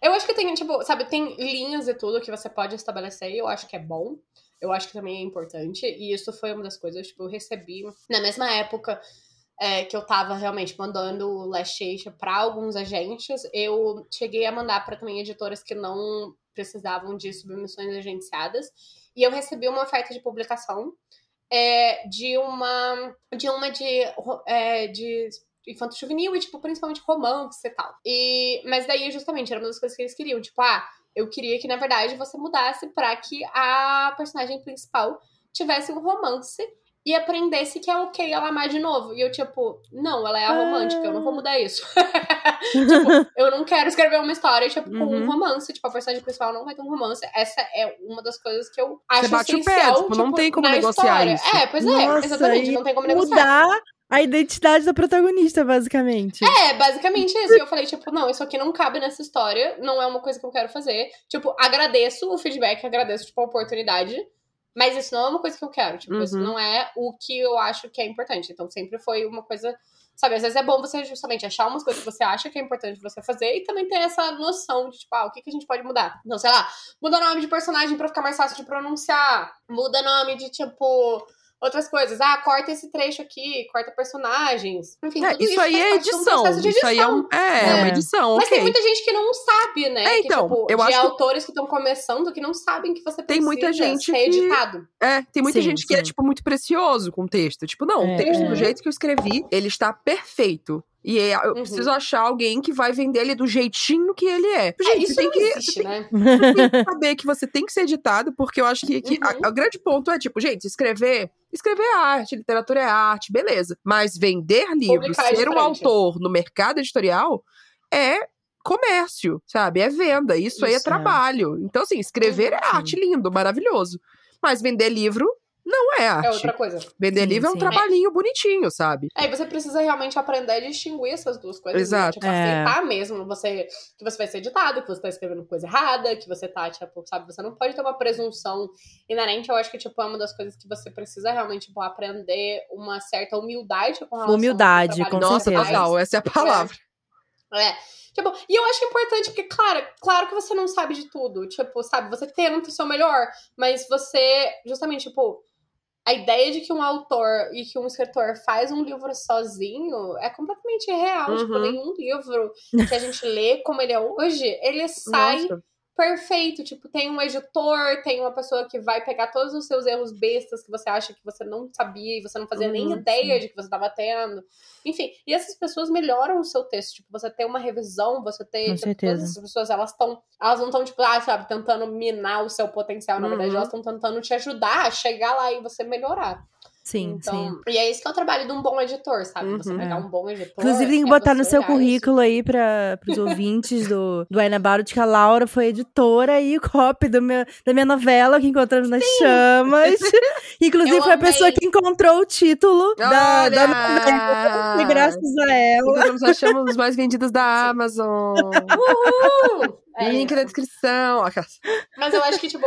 Eu acho que tem, tipo, sabe, tem linhas e tudo que você pode estabelecer e eu acho que é bom. Eu acho que também é importante. E isso foi uma das coisas, tipo, eu recebi na mesma época é, que eu tava realmente mandando o Last Asia pra alguns agentes, eu cheguei a mandar pra também editoras que não precisavam de submissões agenciadas. E eu recebi uma oferta de publicação é, de uma de uma de, é, de infanto juvenil e, tipo, principalmente romance e tal. E, mas daí, justamente, era uma das coisas que eles queriam. Tipo, ah, eu queria que, na verdade, você mudasse pra que a personagem principal tivesse um romance e aprendesse que é ok ela amar de novo. E eu, tipo, não, ela é a romântica, eu não vou mudar isso. tipo, eu não quero escrever uma história, tipo, com um Uhum. romance. Tipo, a personagem principal não vai ter um romance. Essa é uma das coisas que eu acho Você bate o pé, essencial, tipo, não tem como negociar história. isso. É, pois é, Nossa, exatamente, não tem como negociar. Mudar a identidade da protagonista, basicamente. É, basicamente isso. E eu falei, tipo, não, isso aqui não cabe nessa história, não é uma coisa que eu quero fazer. Tipo, agradeço o feedback, agradeço, tipo, a oportunidade, mas isso não é uma coisa que eu quero. Tipo, isso Uhum. não é o que eu acho que é importante. Então, sempre foi uma coisa. Sabe, às vezes é bom você justamente achar umas coisas que você acha que é importante você fazer e também ter essa noção de, tipo, ah, o que, que a gente pode mudar. Então, sei lá, muda nome de personagem pra ficar mais fácil de pronunciar, muda nome de, tipo, outras coisas. Ah, corta esse trecho aqui, corta personagens. Enfim, É, tudo isso aí faz é parte de um edição. processo de Isso aí é, um, é, é uma É. edição, Mas tem ok. muita gente que não sabe né? É, que, então, tipo, eu de acho que- autores que estão começando que não sabem que você Tem muita gente ser que- editado. É, tem muita Sim, gente que é, sim. tipo, muito precioso com o texto. Tipo, não, o É, texto, do é. jeito que eu escrevi, ele está perfeito. E é- eu Uhum. preciso achar alguém que vai vender ele do jeitinho que ele é. É, Gente, isso você tem que, existe, né? tem que saber que você tem que ser editado, porque eu acho que, que a- Uhum. o grande ponto é, tipo, gente, escrever. Escrever é arte, literatura é arte, beleza. Mas vender livros, Publicar é ser um autor no mercado editorial é comércio, sabe? É venda. Isso, aí é Isso, é. trabalho. Então, assim, escrever é arte lindo, maravilhoso. Mas vender livro não é arte. É outra coisa. Vender Sim, livro é um sim. trabalhinho bonitinho, sabe? Aí você precisa realmente aprender a distinguir essas duas coisas. Exato. Né? Tipo, É. aceitar mesmo você, que você vai ser editado, que você tá escrevendo coisa errada, que você tá, tipo, sabe, você não pode ter uma presunção inerente. Eu acho que, tipo, é uma das coisas que você precisa realmente, tipo, aprender uma certa humildade com relação ao Humildade, com Nossa, total, essa é a palavra. É. Tipo, e eu acho importante, porque, claro, claro que você não sabe de tudo. Tipo, sabe, você tenta o seu melhor, mas você, justamente, tipo, a ideia de que um autor e que um escritor faz um livro sozinho é completamente irreal. Tipo, Uhum. nenhum livro que a gente lê como ele é hoje, ele sai Nossa. Perfeito. Tipo, tem um editor, tem uma pessoa que vai pegar todos os seus erros bestas que você acha que você não sabia e você não fazia nem Uhum, ideia sim. de que você estava tendo. Enfim, e essas pessoas melhoram o seu texto. Tipo, você tem uma revisão, você tem. Com tipo, certeza. todas essas pessoas, elas estão. Elas não estão, tipo, ah, sabe, tentando minar o seu potencial. Na verdade, Uhum. elas estão tentando te ajudar a chegar lá e você melhorar. Sim, sim. então, E é isso que é o trabalho de um bom editor, sabe? Você Uhum. pegar É. um bom editor. Inclusive, tem que é botar no você seu olhar isso. currículo aí para os ouvintes do, do Aina Barut que a Laura foi editora e copy do meu, da minha novela que encontramos nas chamas. Inclusive, Eu foi a pessoa que encontrou o título da, da novela. E graças a ela. Encontramos as chamas mais vendidas da Amazon. Uhul! É Link isso. na descrição. Mas eu acho que, tipo.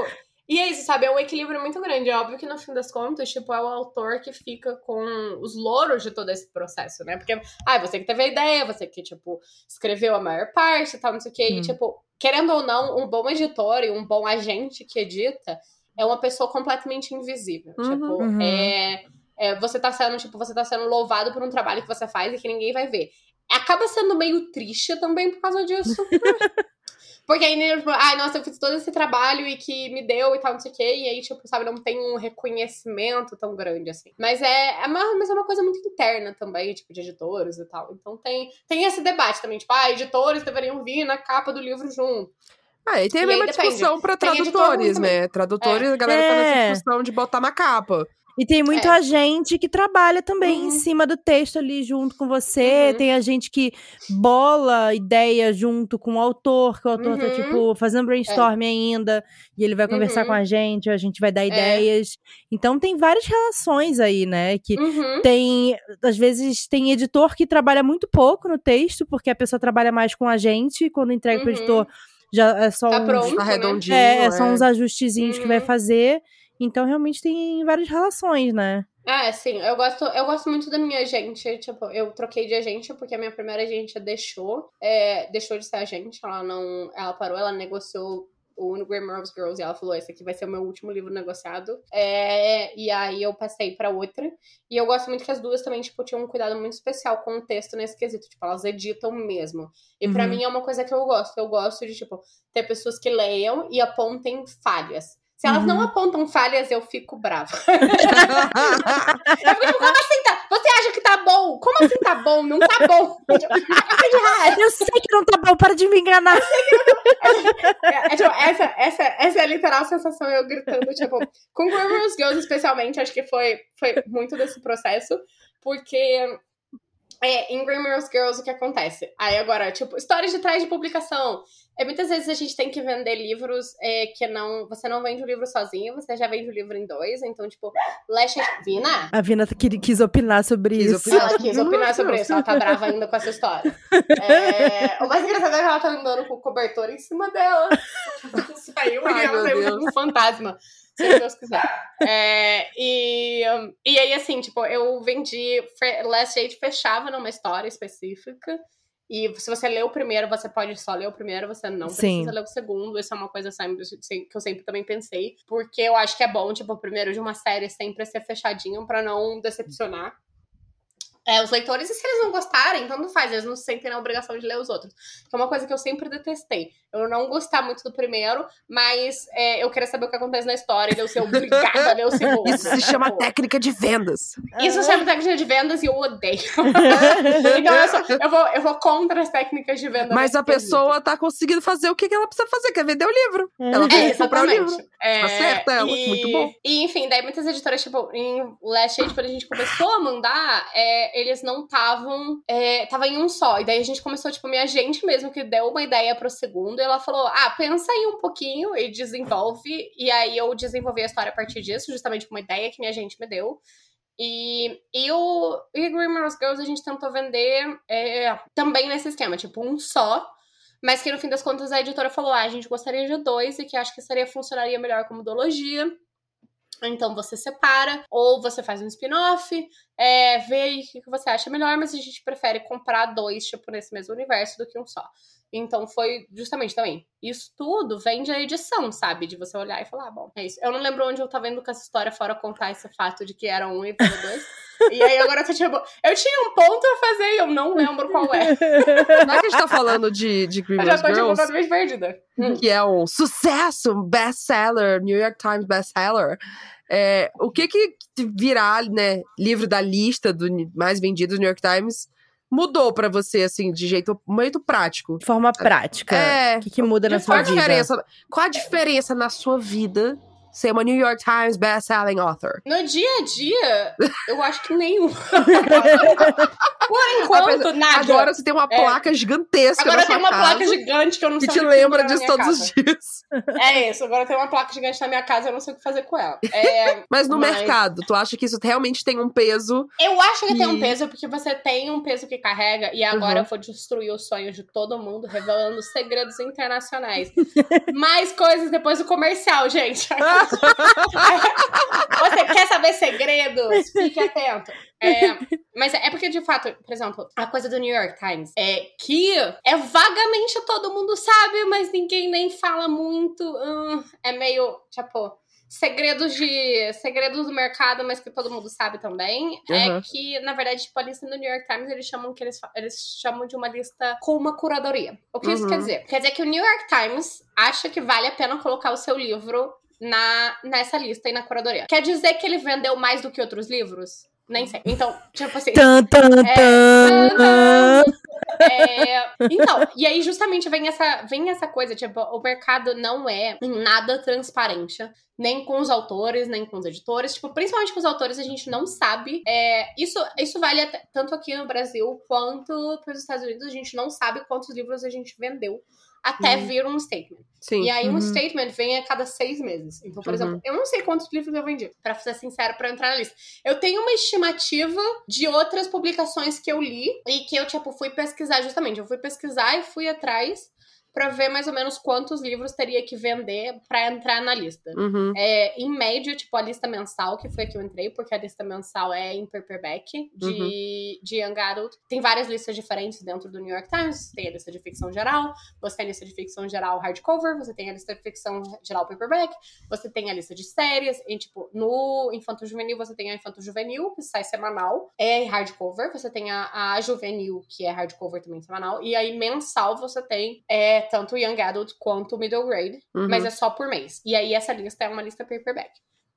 E é isso, sabe? É um equilíbrio muito grande. É óbvio que no fim das contas, tipo, é o autor que fica com os louros de todo esse processo, né? Porque, ah, você que teve a ideia, você que, tipo, escreveu a maior parte e tal, não sei o quê. Hum. E, tipo, querendo ou não, um bom editor e um bom agente que edita é uma pessoa completamente invisível. Uhum. Tipo, Uhum. é, é, Você tá sendo, tipo, você tá sendo louvado por um trabalho que você faz e que ninguém vai ver. Acaba sendo meio triste também por causa disso. Porque aí, né, tipo, ai, nossa, eu fiz todo esse trabalho e que me deu e tal, não sei o quê. E aí, tipo, sabe, não tem um reconhecimento tão grande assim. Mas é, é, uma, mas é uma coisa muito interna também, tipo, de editores e tal. Então tem, tem esse debate também, tipo, ah, editores deveriam vir na capa do livro junto. Ah, e tem a E aí mesma depende. discussão editor tradutores, né? Tradutores, a galera tá nessa É. discussão de botar na capa. E tem muito É. agente que trabalha também em Uhum. cima do texto ali junto com você. Uhum. Tem a gente que bola ideia junto com o autor, que o autor tá, Uhum. tipo, fazendo brainstorm ainda. E ele vai conversar Uhum. com a gente, a gente vai dar É. ideias. Então tem várias relações aí, né? Que Uhum. tem, às vezes, tem editor que trabalha muito pouco no texto, porque a pessoa trabalha mais com a gente. Quando entrega pro Uhum. editor, já é só Tá uns- pronto. Tá né? redondinho. é, são uns ajustezinhos que vai Uhum. fazer. Então, realmente, tem várias relações, né? É, sim, eu gosto, eu gosto muito da minha agente. Tipo, eu troquei de agente porque a minha primeira agente deixou. é, deixou de ser agente. Ela não. Ela parou, ela negociou o Grammar of Girls e ela falou: esse aqui vai ser o meu último livro negociado. É, e aí eu passei pra outra. E eu gosto muito que as duas também, tipo, tinham um cuidado muito especial com o texto nesse quesito. Tipo, elas editam mesmo. E pra Uhum. mim é uma coisa que eu gosto. Eu gosto de, tipo, ter pessoas que leiam e apontem falhas. Se elas Uhum. não apontam falhas, eu fico brava. Eu fico tipo, como assim tá? Você acha que tá bom? Como assim tá bom? Não tá bom. Eu sei que não tá bom, para de me enganar. É, é, tipo, essa, essa, essa é a literal sensação eu gritando, tipo, com Glamorous Girls especialmente, acho que foi, foi muito desse processo, porque é, em Glamorous Girls o que acontece? Aí agora, tipo, histórias de trás de publicação. É, muitas vezes a gente tem que vender livros é, que não. Você não vende o livro sozinho, você já vende o livro em dois. Então, tipo, Lash Vina, A Vina quis, quis opinar sobre Quis isso. opinar. Ela quis opinar sobre isso, ela tá brava ainda com essa história. É, o mais engraçado é que ela tá andando com o cobertor em cima dela. Saiu Ai, e ela saiu um fantasma. Se Deus quiser. É, e, e aí, assim, tipo, eu vendi. Last Eight fechava numa história específica. E se você lê o primeiro, você pode só ler o primeiro, você não Sim. precisa ler o segundo. Isso é uma coisa que eu sempre também pensei. Porque eu acho que é bom, tipo, o primeiro de uma série sempre ser fechadinho pra não decepcionar. É, os leitores, e se eles não gostarem, então não faz, eles não se sentem na obrigação de ler os outros. Que é uma coisa que eu sempre detestei. Eu não gostar muito do primeiro, mas é, eu queria saber o que acontece na história e eu ser obrigada a ler o segundo. Isso se chama técnica de vendas. Isso se chama técnica de vendas e eu odeio. então eu, sou, eu, vou, eu vou contra as técnicas de venda. Mas a pessoa tá conseguindo fazer o que ela precisa fazer, que é vender o livro. Ela É, tem que comprar o livro. É, Tá certa ela, e, muito bom. E, enfim, daí muitas editoras, tipo, em Last Shade, quando a gente começou a mandar, é, eles não estavam. É, tava em um só. E daí a gente começou, tipo, minha gente mesmo que deu uma ideia pro segundo. E ela falou: ah, pensa aí um pouquinho e desenvolve. E aí eu desenvolvi a história a partir disso, justamente com uma ideia que minha gente me deu. E, e o e Grimmer's Girls a gente tentou vender é, também nesse esquema, tipo, um só. Mas que no fim das contas a editora falou: ah, a gente gostaria de dois e que acho que seria, funcionaria melhor como duologia. Então você separa, ou você faz um spin-off, é, vê o que você acha melhor, mas a gente prefere comprar dois, tipo, nesse mesmo universo do que um só. Então foi justamente também. Isso tudo vem da edição, sabe? De você olhar e falar, ah, bom, é isso. Eu não lembro onde eu tava vendo com essa história, fora contar esse fato de que era um e dois. e aí agora eu tipo, eu tinha um ponto a fazer e eu não lembro qual é. Já que a gente tá falando de, de Eu Grimmer's já tô tipo Girls, completamente perdida. Hum. que é um sucesso, um best-seller, New York Times best-seller, é, o que que virar, né, livro da lista do mais vendidos do New York Times mudou pra você, assim, de jeito muito prático? De forma prática. É. O que, que muda na Qual a sua vida? diferença, qual a diferença na sua vida ser uma New York Times best-selling author? No dia a dia, eu acho que nenhum. Por enquanto, nada. Agora você tem uma É. placa gigantesca Agora sua uma casa placa gigante que eu não que sei te o que lembra pendura na disso todos casa. os dias. É isso, agora tenho uma placa gigante na minha casa e eu não sei o que fazer com ela. É, Mas no Mas- mercado, tu acha que isso realmente tem um peso? eu acho que tem um E- peso, porque você tem um peso que carrega, e agora Uhum. eu vou destruir os sonhos de todo mundo, revelando segredos internacionais. Mais coisas depois do comercial, gente. Você quer saber segredos? Fique atento. É, mas é porque, de fato, por exemplo, a coisa do New York Times é que é vagamente todo mundo sabe, mas ninguém nem fala muito. hum, é meio, tipo, segredos de. segredos do mercado, mas que todo mundo sabe também. Uhum. É que, na verdade, tipo, a lista do New York Times, eles chamam que eles, eles chamam de uma lista com uma curadoria. O que isso Uhum. quer dizer? Quer dizer que o New York Times acha que vale a pena colocar o seu livro na, nessa lista e na curadoria. Quer dizer que ele vendeu mais do que outros livros? Nem sei. Então, tipo assim. Tan, tan, É. tan. É, então, e aí justamente vem essa, vem essa coisa, tipo, o mercado não é em nada transparente, nem com os autores, nem com os editores, tipo, principalmente com os autores a gente não sabe, é, isso, isso vale até- tanto aqui no Brasil quanto para os Estados Unidos, a gente não sabe quantos livros a gente vendeu até Uhum. vir um statement. Sim. E aí um Uhum. statement vem a cada seis meses. Então, por Uhum. exemplo, eu não sei quantos livros eu vendi, pra ser sincero, pra entrar na lista. Eu tenho uma estimativa de outras publicações que eu li e que eu, tipo, fui pesquisar justamente. Eu fui pesquisar e fui atrás pra ver mais ou menos quantos livros teria que vender pra entrar na lista. Uhum. É, em média, tipo, a lista mensal, que foi a que eu entrei, porque a lista mensal é em paperback, de, Uhum. de Young Adult. Tem várias listas diferentes dentro do New York Times. Você tem a lista de ficção geral, você tem a lista de ficção geral hardcover, você tem a lista de ficção geral paperback, você tem a lista de séries, e, tipo, no Infanto Juvenil você tem a Infanto Juvenil, que sai semanal, é hardcover, você tem a, a Juvenil, que é hardcover também semanal, e aí mensal você tem é, tanto Young Adult quanto Middle Grade, Uhum. mas é só por mês. E aí essa lista é uma lista paperback.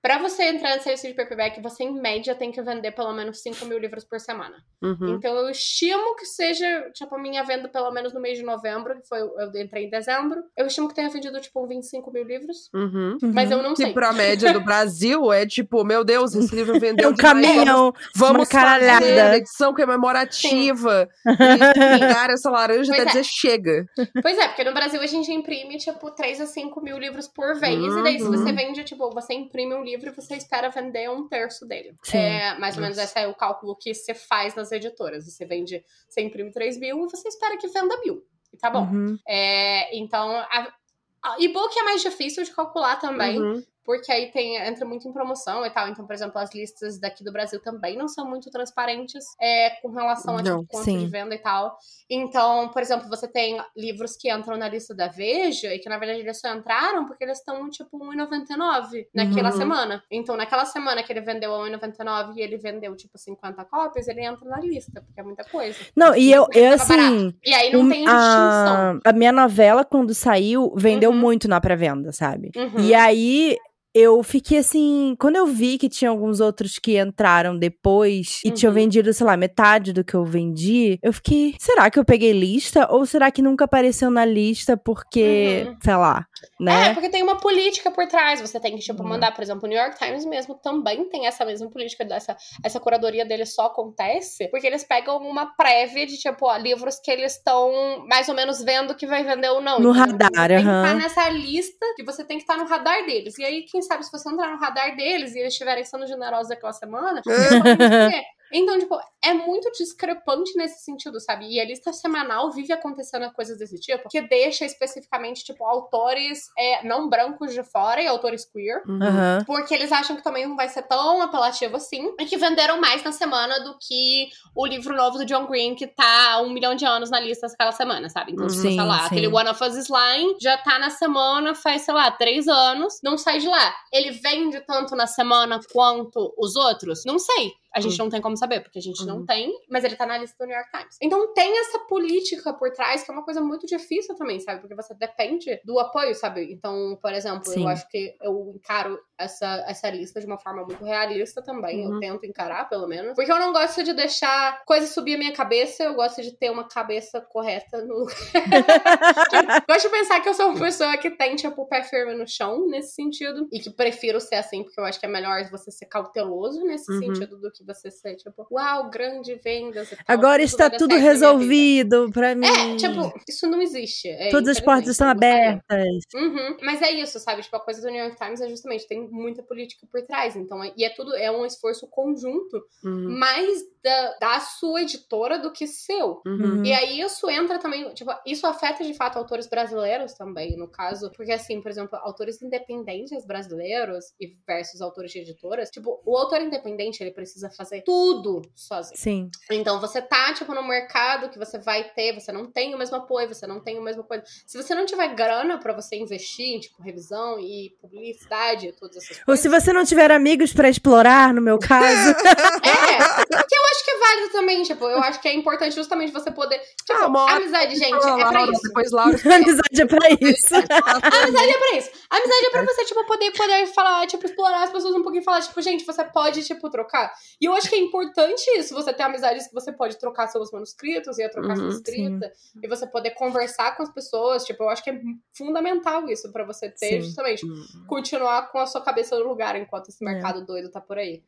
Pra você entrar nessa lista de paperback, você em média tem que vender pelo menos 5 mil livros por semana. Uhum. Então eu estimo que seja, tipo, a minha venda pelo menos no mês de novembro, que foi, eu entrei em dezembro. Eu estimo que tenha vendido, tipo, 25 mil livros. Uhum. Mas eu não sei. pra média do Brasil é tipo, meu Deus, esse livro É vendeu um demais, caminhão. Vamos uma caralhada. fazer edição comemorativa. E pingar essa laranja Pois até é. dizer chega. Pois é, porque no Brasil a gente imprime, tipo, 3 a 5 mil livros por vez. E daí, se Uhum. você vende, tipo, você imprime um livro e você espera vender um terço dele. Sim. É, mais ou menos esse é o cálculo que você faz nas editoras. Você vende, você imprime 3 mil e você espera que venda mil. E tá bom. Uhum. É, então, a e-book é mais difícil de calcular também. Uhum. Porque aí tem, entra muito em promoção e tal. Então, por exemplo, as listas daqui do Brasil também não são muito transparentes é, com relação a Não, tipo, quanto sim. de venda e tal. Então, por exemplo, você tem livros que entram na lista da Veja e que, na verdade, eles só entraram porque eles estão, tipo, R$1,99 naquela Uhum. semana. Então, naquela semana que ele vendeu a R$1,99 e ele vendeu, tipo, 50 cópias, ele entra na lista, porque é muita coisa. Não, e eu, eu Tava barato. assim. E aí não tem distinção. a, a minha novela, quando saiu, vendeu Uhum. muito na pré-venda, sabe? Uhum. E aí eu fiquei assim, quando eu vi que tinha alguns outros que entraram depois e tinham Uhum. vendido, sei lá, metade do que eu vendi, eu fiquei, será que eu peguei lista ou será que nunca apareceu na lista porque, Uhum. sei lá, É, né? porque tem uma política por trás. Você tem que, tipo, Uhum. mandar, por exemplo, o New York Times mesmo também tem essa mesma política dessa. Essa curadoria deles só acontece porque eles pegam uma prévia de, tipo, ó, livros que eles estão mais ou menos vendo que vai vender ou não. No? Então, radar, Você tem que estar nessa lista que você tem que estar no radar deles. E aí, quem sabe, se você entrar no radar deles e eles estiverem sendo generosos aquela semana, podem vender. Então, tipo, é muito discrepante nesse sentido, sabe? E a lista semanal vive acontecendo coisas desse tipo, que deixa especificamente, tipo, autores é, não brancos de fora e autores queer. Uhum. Porque eles acham que também não vai ser tão apelativo assim. E que venderam mais na semana do que o livro novo do John Green, que tá um milhão de anos na lista aquela semana, sabe? Então, tipo, Sim, sei lá, sim. aquele One of Us Slime já tá na semana faz, sei lá, três anos, não sai de lá. Ele vende tanto na semana quanto os outros? Não sei. A gente não tem como saber, porque a gente não Uhum. tem, mas ele tá na lista do New York Times. Então tem essa política por trás, que é uma coisa muito difícil também, sabe? Porque você depende do apoio, sabe? Então, por exemplo, Sim. eu acho que eu encaro essa, essa lista de uma forma muito realista também. Uhum. Eu tento encarar, pelo menos. Porque eu não gosto de deixar coisas subir a minha cabeça, eu gosto de ter uma cabeça correta no gosto de pensar que eu sou uma pessoa que tem, tipo, o pé firme no chão, nesse sentido. E que prefiro ser assim, porque eu acho que é melhor você ser cauteloso nesse Uhum. sentido do que você ser, tipo, uau, grande vendas tal, Agora está tudo resolvido pra mim. É, tipo, isso não existe. é, Todas as portas estão gostaria. abertas. Uhum. Mas é isso, sabe? Tipo, a coisa do New York Times é justamente, tem muita política por trás. Então, é- e é tudo, é um esforço conjunto, Uhum. mais da, da sua editora do que seu. Uhum. E aí isso entra também, tipo, isso afeta de fato autores brasileiros também, no caso, porque assim, por exemplo, autores independentes brasileiros e versus autores de editoras, tipo, o autor independente, ele precisa fazer tudo sozinho. Sim. Então você tá, tipo, no mercado que você vai ter, você não tem o mesmo apoio, você não tem o mesmo coisa. Se você não tiver grana pra você investir em, tipo, revisão e publicidade e todas essas Ou coisas. se você não tiver amigos pra explorar, no meu caso. É, que eu acho que é válido também, tipo, eu acho que é importante justamente você poder. Tipo, Ah, amizade, gente, é pra isso. Depois Laura. Amizade é pra isso. Amizade é pra isso. Amizade é pra você, tipo, poder, poder falar, tipo, explorar as pessoas um pouquinho e falar, tipo, gente, você pode, tipo, trocar. E eu acho que é importante isso, você ter amizades que você pode trocar seus manuscritos, ia trocar sua Uhum, escrita, e você poder conversar com as pessoas, tipo, eu acho que é fundamental isso pra você ter, Sim. justamente, Uhum. continuar com a sua cabeça no lugar enquanto esse É. mercado doido tá por aí.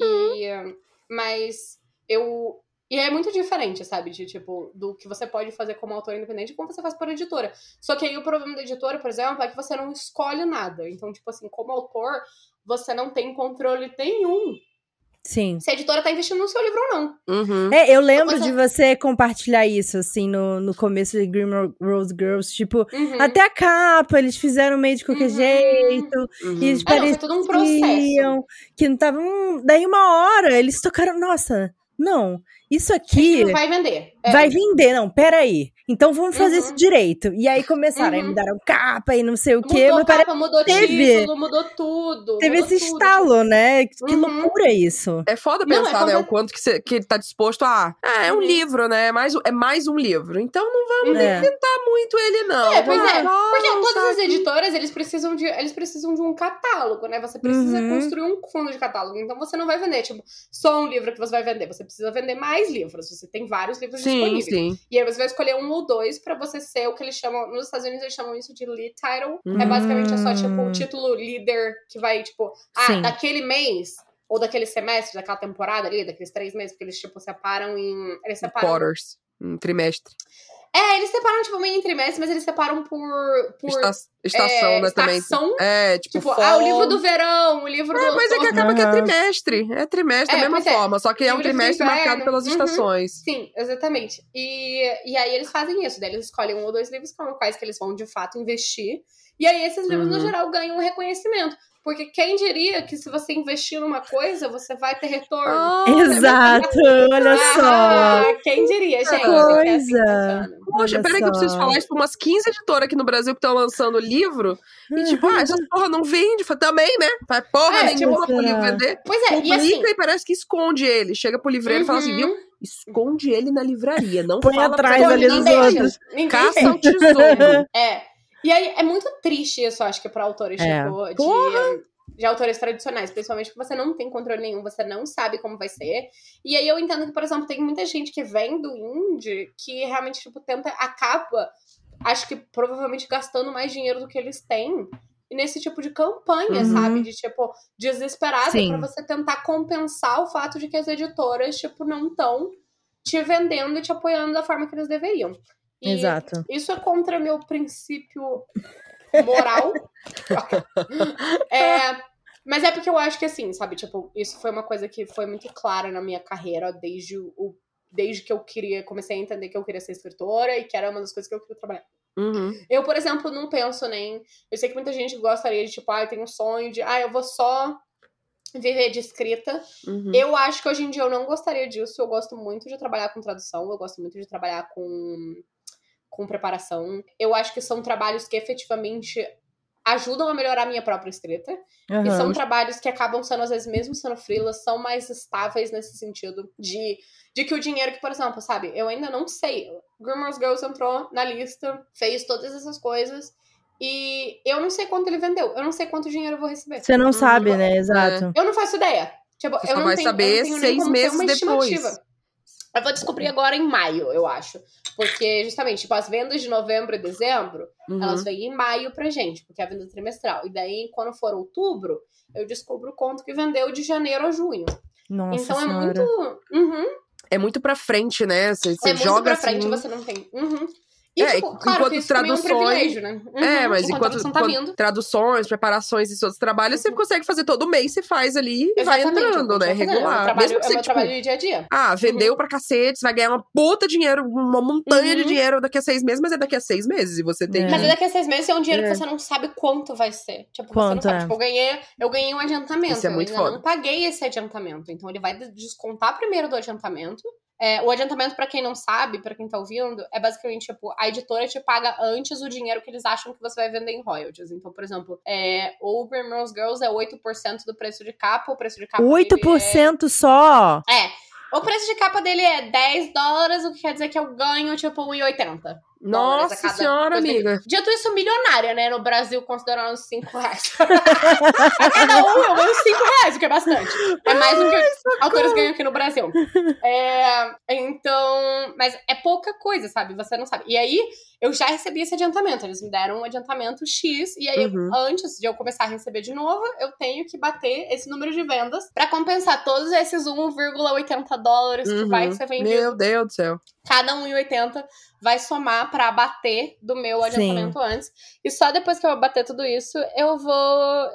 E, eh, mas eu. E é muito diferente, sabe? De tipo, do que você pode fazer como autor independente e como você faz por editora. Só que aí o problema da editora, por exemplo, é que você não escolhe nada. Então, tipo assim, como autor, você não tem controle nenhum Sim. se a editora tá investindo no seu livro ou não. Uhum. É, eu lembro Você- de você compartilhar isso, assim, no, no começo de Green Ro- Rose Girls. Tipo, Uhum. até a capa, eles fizeram meio de qualquer Uhum. jeito. Uhum. E eles É, não, foi todo um processo. pareciam que não tava. hum, daí uma hora eles tocaram. Nossa, não, isso aqui não vai vender. É. vai vender, não, peraí. Então vamos fazer Uhum. isso direito. E aí começaram, aí Uhum. me deram capa e não sei o quê. Mudou Mas parece capa, mudou teve- título, mudou tudo. teve mudou esse tudo. estalo, né? Que Uhum. loucura isso. É foda Não, é pensar, né? O quanto que, você, que ele tá disposto a. Ah, é um Uhum. livro, né? É mais, é mais um livro. Então não vamos Uhum. É. inventar muito ele, não. É, pois é. Vamos Porque todas as editoras, eles precisam de, eles precisam de um catálogo, né? Você precisa Uhum. construir um fundo de catálogo. Então você não vai vender, tipo, só um livro que você vai vender. Você precisa vender mais livros. Você tem vários livros Sim, disponíveis. sim. E aí você vai escolher um ou dois pra você ser o que eles chamam. Nos Estados Unidos eles chamam isso de lead title. É Hum. basicamente é só, tipo, o título líder que vai, tipo, ah, Sim. daquele mês. Ou daquele semestre, daquela temporada ali, daqueles três meses, porque eles, tipo, separam em. Eles separam. Quarters. Um trimestre. É, eles separam, tipo, meio em trimestre, mas eles separam por. por Esta- Estação, é, né, também. estação. É, tipo, Tipo, fall. ah, o livro do verão, o livro É, do mas é que acaba que é trimestre. É trimestre É, da mesma pois é. forma. Só que é um trimestre marcado pelas Uhum. estações. Sim, exatamente. E, e aí eles fazem isso, daí eles escolhem um ou dois livros com os quais que eles vão de fato investir. E aí esses livros, no Uhum. geral, ganham um reconhecimento. Porque quem diria que se você investir numa coisa, você vai ter retorno? Ah, Exato, olha só. Ah, quem diria, gente? É assim coisa. funciona. Poxa, peraí que eu preciso só. falar isso pra umas 15 editoras aqui no Brasil que estão lançando livro. E tipo, ah, essas porra não vende. Também, né? Faz porra É, nenhuma tipo, pro livro vender. Pois é, e Publica assim. e parece que esconde ele. Chega pro livreiro e fala assim, uhum, viu? Esconde ele na livraria. Não Põe fala atrás ali dos outros. Caça um tesouro. É. E aí é muito triste isso, acho que pra autores, É. tipo, de, de autores tradicionais, principalmente porque você não tem controle nenhum, você não sabe como vai ser. E aí eu entendo que, por exemplo, tem muita gente que vem do indie que realmente, tipo, tenta, acaba, acho que provavelmente gastando mais dinheiro do que eles têm. Nesse tipo de campanha, Uhum. sabe? De tipo, desesperada pra você tentar compensar o fato de que as editoras, tipo, não estão te vendendo e te apoiando da forma que eles deveriam. E Exato. isso é contra meu princípio moral. É, mas é porque eu acho que assim, sabe, tipo, isso foi uma coisa que foi muito clara na minha carreira desde o desde que eu queria, comecei a entender que eu queria ser escritora e que era uma das coisas que eu queria trabalhar. Uhum. Eu, por exemplo, não penso nem. Eu sei que muita gente gostaria de, tipo, ah, eu tenho um sonho de, ah, eu vou só viver de escrita. Uhum. Eu acho que hoje em dia eu não gostaria disso. Eu gosto muito de trabalhar com tradução, eu gosto muito de trabalhar com, com preparação. Eu acho que são trabalhos que efetivamente ajudam a melhorar a minha própria escrita. E são trabalhos que acabam sendo, às vezes, mesmo sendo freelas, são mais estáveis nesse sentido de, de que o dinheiro que, por exemplo, sabe, eu ainda não sei. Grimmer's Girls entrou na lista, fez todas essas coisas. E eu não sei quanto ele vendeu. Eu não sei quanto dinheiro eu vou receber. Você não Uhum. sabe, né? Exato. Eu não faço ideia. Tipo, Você eu só não vai tenho, saber eu não tenho nem seis meses uma depois. estimativa. Eu vou descobrir agora em maio, eu acho. Porque, justamente, tipo, as vendas de novembro e dezembro, Uhum. elas vêm em maio pra gente, porque é a venda trimestral. E daí, quando for outubro, eu descubro quanto que vendeu de janeiro a junho. Nossa então é senhora. muito. Uhum, É muito pra frente, né? Você, você é muito joga pra assim. frente, você não tem. Uhum. E, É, tipo, claro enquanto isso também é um traduções- né? Uhum, É, mas enquanto, tá enquanto traduções, preparações e outros trabalhos, você Uhum. consegue fazer todo mês, você faz ali e vai entrando, né? É Regular. trabalho, Mesmo que é você, tipo, trabalho de dia a dia. ah, vendeu pra cacete, você vai ganhar uma puta dinheiro, uma montanha de Uhum. dinheiro daqui a seis meses, mas é daqui a seis meses e você tem É. Mas daqui a seis meses é um dinheiro É. que você não sabe quanto vai ser. Tipo, você Quanto não sabe. é? Tipo, eu ganhei, eu ganhei um adiantamento. Isso é muito eu ainda foda. não paguei esse adiantamento. Então ele vai descontar primeiro do adiantamento. É, o adiantamento, pra quem não sabe, pra quem tá ouvindo, é basicamente, tipo, a editora te paga antes o dinheiro que eles acham que você vai vender em royalties. Então, por exemplo, é, Primrose Girls é 8% do preço de capa, o preço de capa dele 8% só? é... é. O preço de capa dele é 10 dólares, o que quer dizer que eu ganho, tipo, 1,80. Nossa cada senhora, amiga. Dito isso, milionária, né? No Brasil, considerando os 5 reais. a cada um eu ganho 5 reais, o que é bastante. É mais do que autores ganham aqui no Brasil. É, então, mas é pouca coisa, sabe? Você não sabe. E aí, eu já recebi esse adiantamento. Eles me deram um adiantamento X. E aí, Uhum. antes de eu começar a receber de novo, eu tenho que bater esse número de vendas pra compensar todos esses 1,80 dólares que Uhum. vai ser vendido Meu Deus do céu. cada 1,80 vai somar pra bater do meu Sim. adiantamento antes. E só depois que eu bater tudo isso, eu vou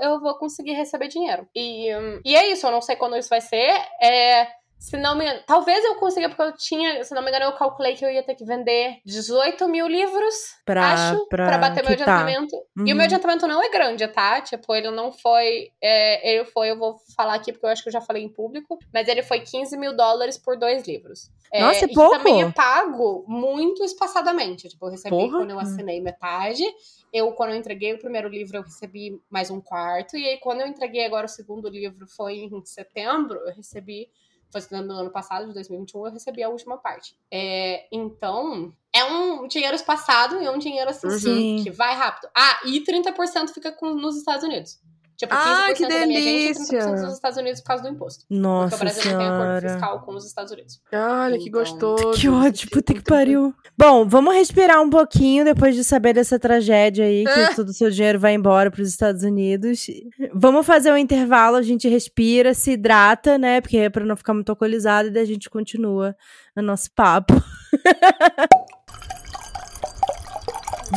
eu vou conseguir receber dinheiro. E, hum, e é isso, eu não sei quando isso vai ser. É, se não me engano, talvez eu consiga, porque eu tinha, se não me engano, eu calculei que eu ia ter que vender 18 mil livros, Pra, acho, pra, pra, bater meu adiantamento. E o Uhum. meu adiantamento não é grande, tá? Tipo, ele não foi. é, ele foi, eu vou falar aqui porque eu acho que eu já falei em público, mas ele foi 15 mil dólares por dois livros. É, Nossa, é e que pouco. também é pago muito espaçadamente. Tipo, eu recebi Porra. quando eu assinei metade. Eu, quando eu entreguei o primeiro livro, eu recebi mais um quarto. E aí, quando eu entreguei agora o segundo livro, foi em setembro, eu recebi. Foi no ano passado, de 2021, eu recebi a última parte. É, então, é um dinheiro espaçado e é um dinheiro assim, Uhum. Que vai rápido. Ah, e 30% fica com, nos Estados Unidos. Tipo, 15% Ah, que da minha gente e 30% delícia. nos Estados Unidos por causa do imposto. porque o Nossa Brasil não tem acordo senhora. fiscal com os Estados Unidos. Olha, que Então, gostoso. Que ódio, puta que pariu. Bom, vamos respirar um pouquinho depois de saber dessa tragédia aí, que É. todo o seu dinheiro vai embora pros Estados Unidos. Vamos fazer um intervalo, a gente respira, se hidrata, né? Porque é pra não ficar muito alcoolizado e daí a gente continua no nosso papo.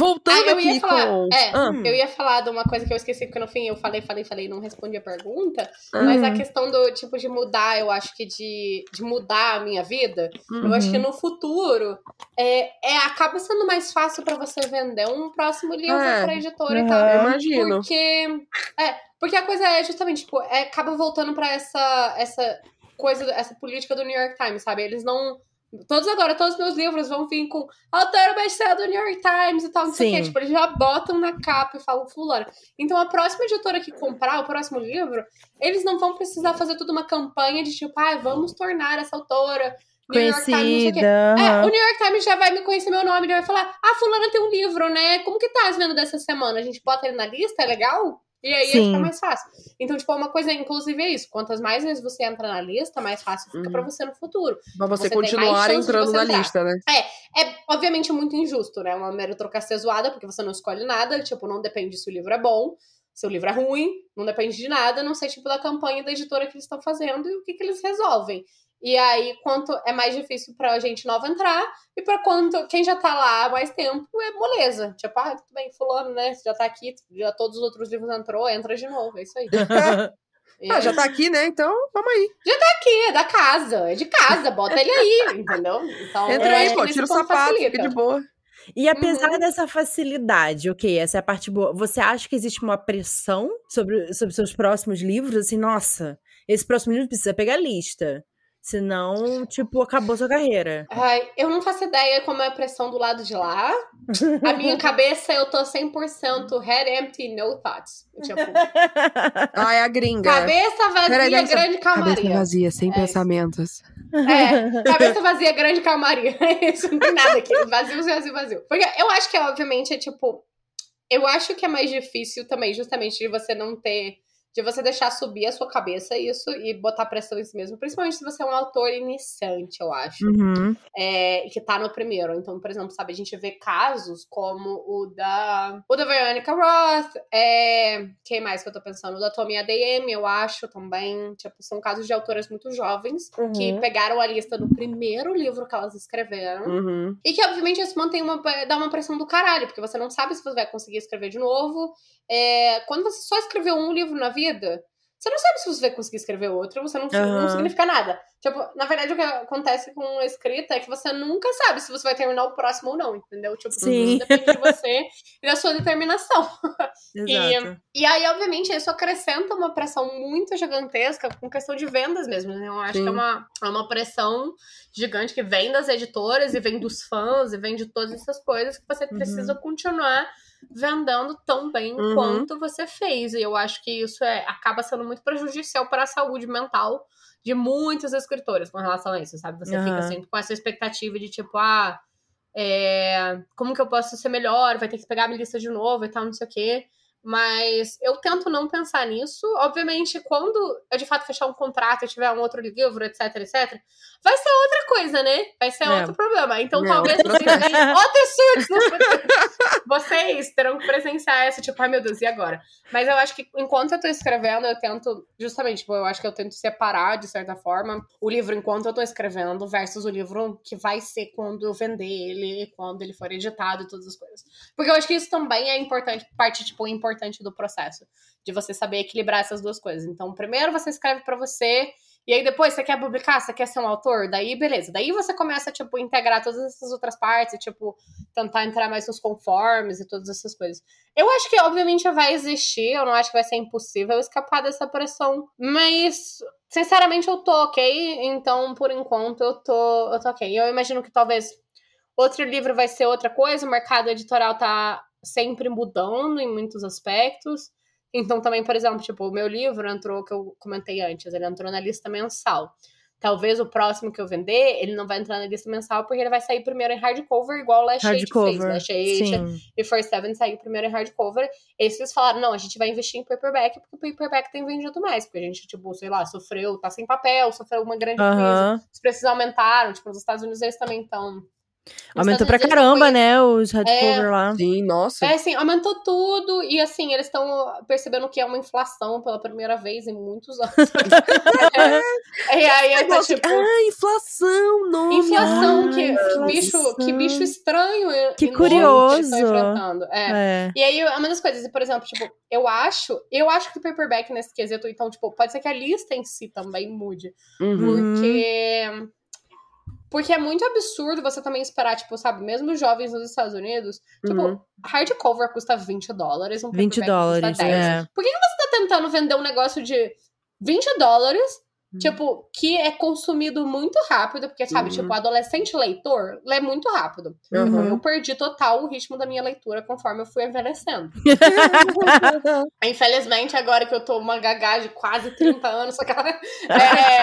Voltando Ah, eu ia aqui falar, com... é, Ah, eu ia falar de uma coisa que eu esqueci, porque no fim eu falei, falei, falei, não respondi a pergunta. ah, Mas a questão do tipo de mudar, eu acho que de, de mudar a minha vida, eu acho que Uhum. no futuro é, é acaba sendo mais fácil pra você vender um próximo livro É. pra editora e Uhum. tal. eu imagino. Porque. É, porque a coisa é justamente, tipo, é, acaba voltando pra essa, essa coisa, essa política do New York Times, sabe? Eles não. Todos agora, todos os meus livros vão vir com autor best-seller do New York Times e tal, não sei o quê. Tipo, eles já botam na capa e falam fulano. Então, a próxima editora que comprar o próximo livro, eles não vão precisar fazer toda uma campanha de tipo, ah, vamos tornar essa autora New York Times, não sei o quê. Conhecida. É, o New York Times já vai me conhecer meu nome, já vai falar: Ah, fulana tem um livro, né? Como que tá as vendas dessa semana? A gente bota ele na lista, é legal? E aí Sim. fica mais fácil. Então, tipo, uma coisa, inclusive, é isso. Quantas mais vezes você entra na lista, mais fácil fica Uhum. pra você no futuro. Pra você, você continuar entrando na entrar. lista, né? É, obviamente, muito injusto, né? Uma meritocracia zoada, porque você não escolhe nada. Tipo, não depende se o livro é bom, se o livro é ruim, não depende de nada, não sei, tipo, da campanha da editora que eles estão fazendo e o que, que eles resolvem. E aí, quanto é mais difícil pra gente nova entrar, e pra quanto quem já tá lá há mais tempo, é moleza. Tipo, ah, tudo bem, fulano, né? Você já tá aqui, já todos os outros livros entrou, entra de novo, é isso aí. E Ah, já tá aqui, né? Então, vamos aí. aqui, é da casa, é de casa, bota ele aí, entendeu? Então, Entra eu aí, pô, tira o sapato, facilita. fica de boa. E apesar Uhum. dessa facilidade, ok, essa é a parte boa. Você acha que existe uma pressão sobre, sobre seus próximos livros? Assim, nossa, esse próximo livro precisa pegar lista. Senão, tipo, acabou sua carreira. Ai, eu não faço ideia como é a pressão do lado de lá. A minha cabeça, eu tô 100% head empty, no thoughts. Tipo, Ah, é a gringa. cabeça vazia, grande Cabeça calmaria. vazia, sem É pensamentos. É, cabeça vazia, grande calmaria. Isso, não tem nada aqui. Vazio, vazio, vazio. Porque eu acho que, obviamente, é tipo. Eu acho que é mais difícil também, justamente, de você não ter. De você deixar subir a sua cabeça isso e botar pressão em si mesmo. Principalmente se você é um autor iniciante, eu acho. Uhum. é, que tá no primeiro. Então, por exemplo, sabe, a gente vê casos como o da. O da Veronica Roth, é, quem mais que eu tô pensando? O da Tommy ADM, eu acho também. Tipo, são casos de autoras muito jovens que Uhum. pegaram a lista no primeiro livro que elas escreveram. Uhum. E que, obviamente, isso mantém uma, dá uma pressão do caralho, porque você não sabe se você vai conseguir escrever de novo. É, quando você só escreveu um livro na vida, você não sabe se você vai conseguir escrever outro, você não, não Aham. significa nada. Tipo, na verdade, o que acontece com a escrita é que você nunca sabe se você vai terminar o próximo ou não, entendeu? Tipo, Sim. depende de você e da sua determinação. Exato. E aí, obviamente, isso acrescenta uma pressão muito gigantesca com questão de vendas mesmo. Né? Eu acho Sim. que é uma, é uma pressão gigante que vem das editoras e vem dos fãs e vem de todas essas coisas que você precisa continuar vendendo tão bem Uhum. quanto você fez. E eu acho que isso é, acaba sendo muito prejudicial para a saúde mental de muitos escritores com relação a isso, sabe? Você fica Aham. sempre com essa expectativa de tipo, ah, é, como que eu posso ser melhor? Vai ter que pegar a minha lista de novo e tal, não sei o quê. Mas eu tento não pensar nisso. Obviamente, quando eu de fato fechar um contrato e tiver um outro livro, etc, etc, vai ser outra coisa, né? Vai ser É. outro problema. Então É, talvez vocês tenham outros surtos no futuro. Vocês terão que presenciar essa, tipo, ai meu Deus, e agora? Mas eu acho que enquanto eu tô escrevendo, eu tento, justamente, tipo, eu acho que eu tento separar, de certa forma, o livro enquanto eu tô escrevendo versus o livro que vai ser quando eu vender ele, quando ele for editado e todas as coisas. Porque eu acho que isso também é importante, parte, tipo, importante do processo. De você saber equilibrar essas duas coisas. Então, primeiro você escreve pra você, e aí depois você quer publicar, você quer ser um autor, daí beleza. Daí você começa, tipo, integrar todas essas outras partes, e, tipo, tentar entrar mais nos conformes e todas essas coisas. Eu acho que, obviamente, vai existir, eu não acho que vai ser impossível escapar dessa pressão, mas, sinceramente, eu tô ok, então, por enquanto, eu tô, eu tô ok. Eu imagino que talvez outro livro vai ser outra coisa, o mercado editorial tá sempre mudando em muitos aspectos. Então, também, por exemplo, tipo, o meu livro entrou, que eu comentei antes, ele entrou na lista mensal. Talvez o próximo que eu vender, ele não vai entrar na lista mensal, porque ele vai sair primeiro em hardcover, igual o Last Eight fez. Hardcover. Last e First Seven saiu primeiro em hardcover. Esses falaram, não, a gente vai investir em paperback, porque o paperback tem vendido mais. Porque a gente, tipo, sei lá, sofreu, tá sem papel, sofreu uma grande crise. Aham. Os preços aumentaram, tipo, nos Estados Unidos eles também estão Aumentou pra caramba, foi- né? Os hardcover É. lá. Sim, nossa. É assim, aumentou tudo e assim, eles estão percebendo que é uma inflação pela primeira vez em muitos anos. e aí tá Negócio- tipo. Ah, inflação, nossa. Inflação, Ah, que, que inflação. bicho, que bicho estranho. e- Que eles curioso. estão enfrentando. É. É. E aí, uma das coisas, por exemplo, tipo, eu acho, eu acho que o paperback nesse quesito, então, tipo, pode ser que a lista em si também mude. Uhum. Porque. Porque é muito absurdo você também esperar, tipo, sabe, mesmo jovens nos Estados Unidos, tipo, Uhum. hardcover custa 20 dólares, um 20 paperback dólares, custa 10. é. Por que, que você tá tentando vender um negócio de 20 dólares, tipo, que é consumido muito rápido, porque, sabe, Uhum. tipo, o adolescente leitor lê muito rápido. Uhum. Eu perdi total o ritmo da minha leitura conforme eu fui envelhecendo. Infelizmente, agora que eu tô uma gagá de quase 30 anos, só que ela- é,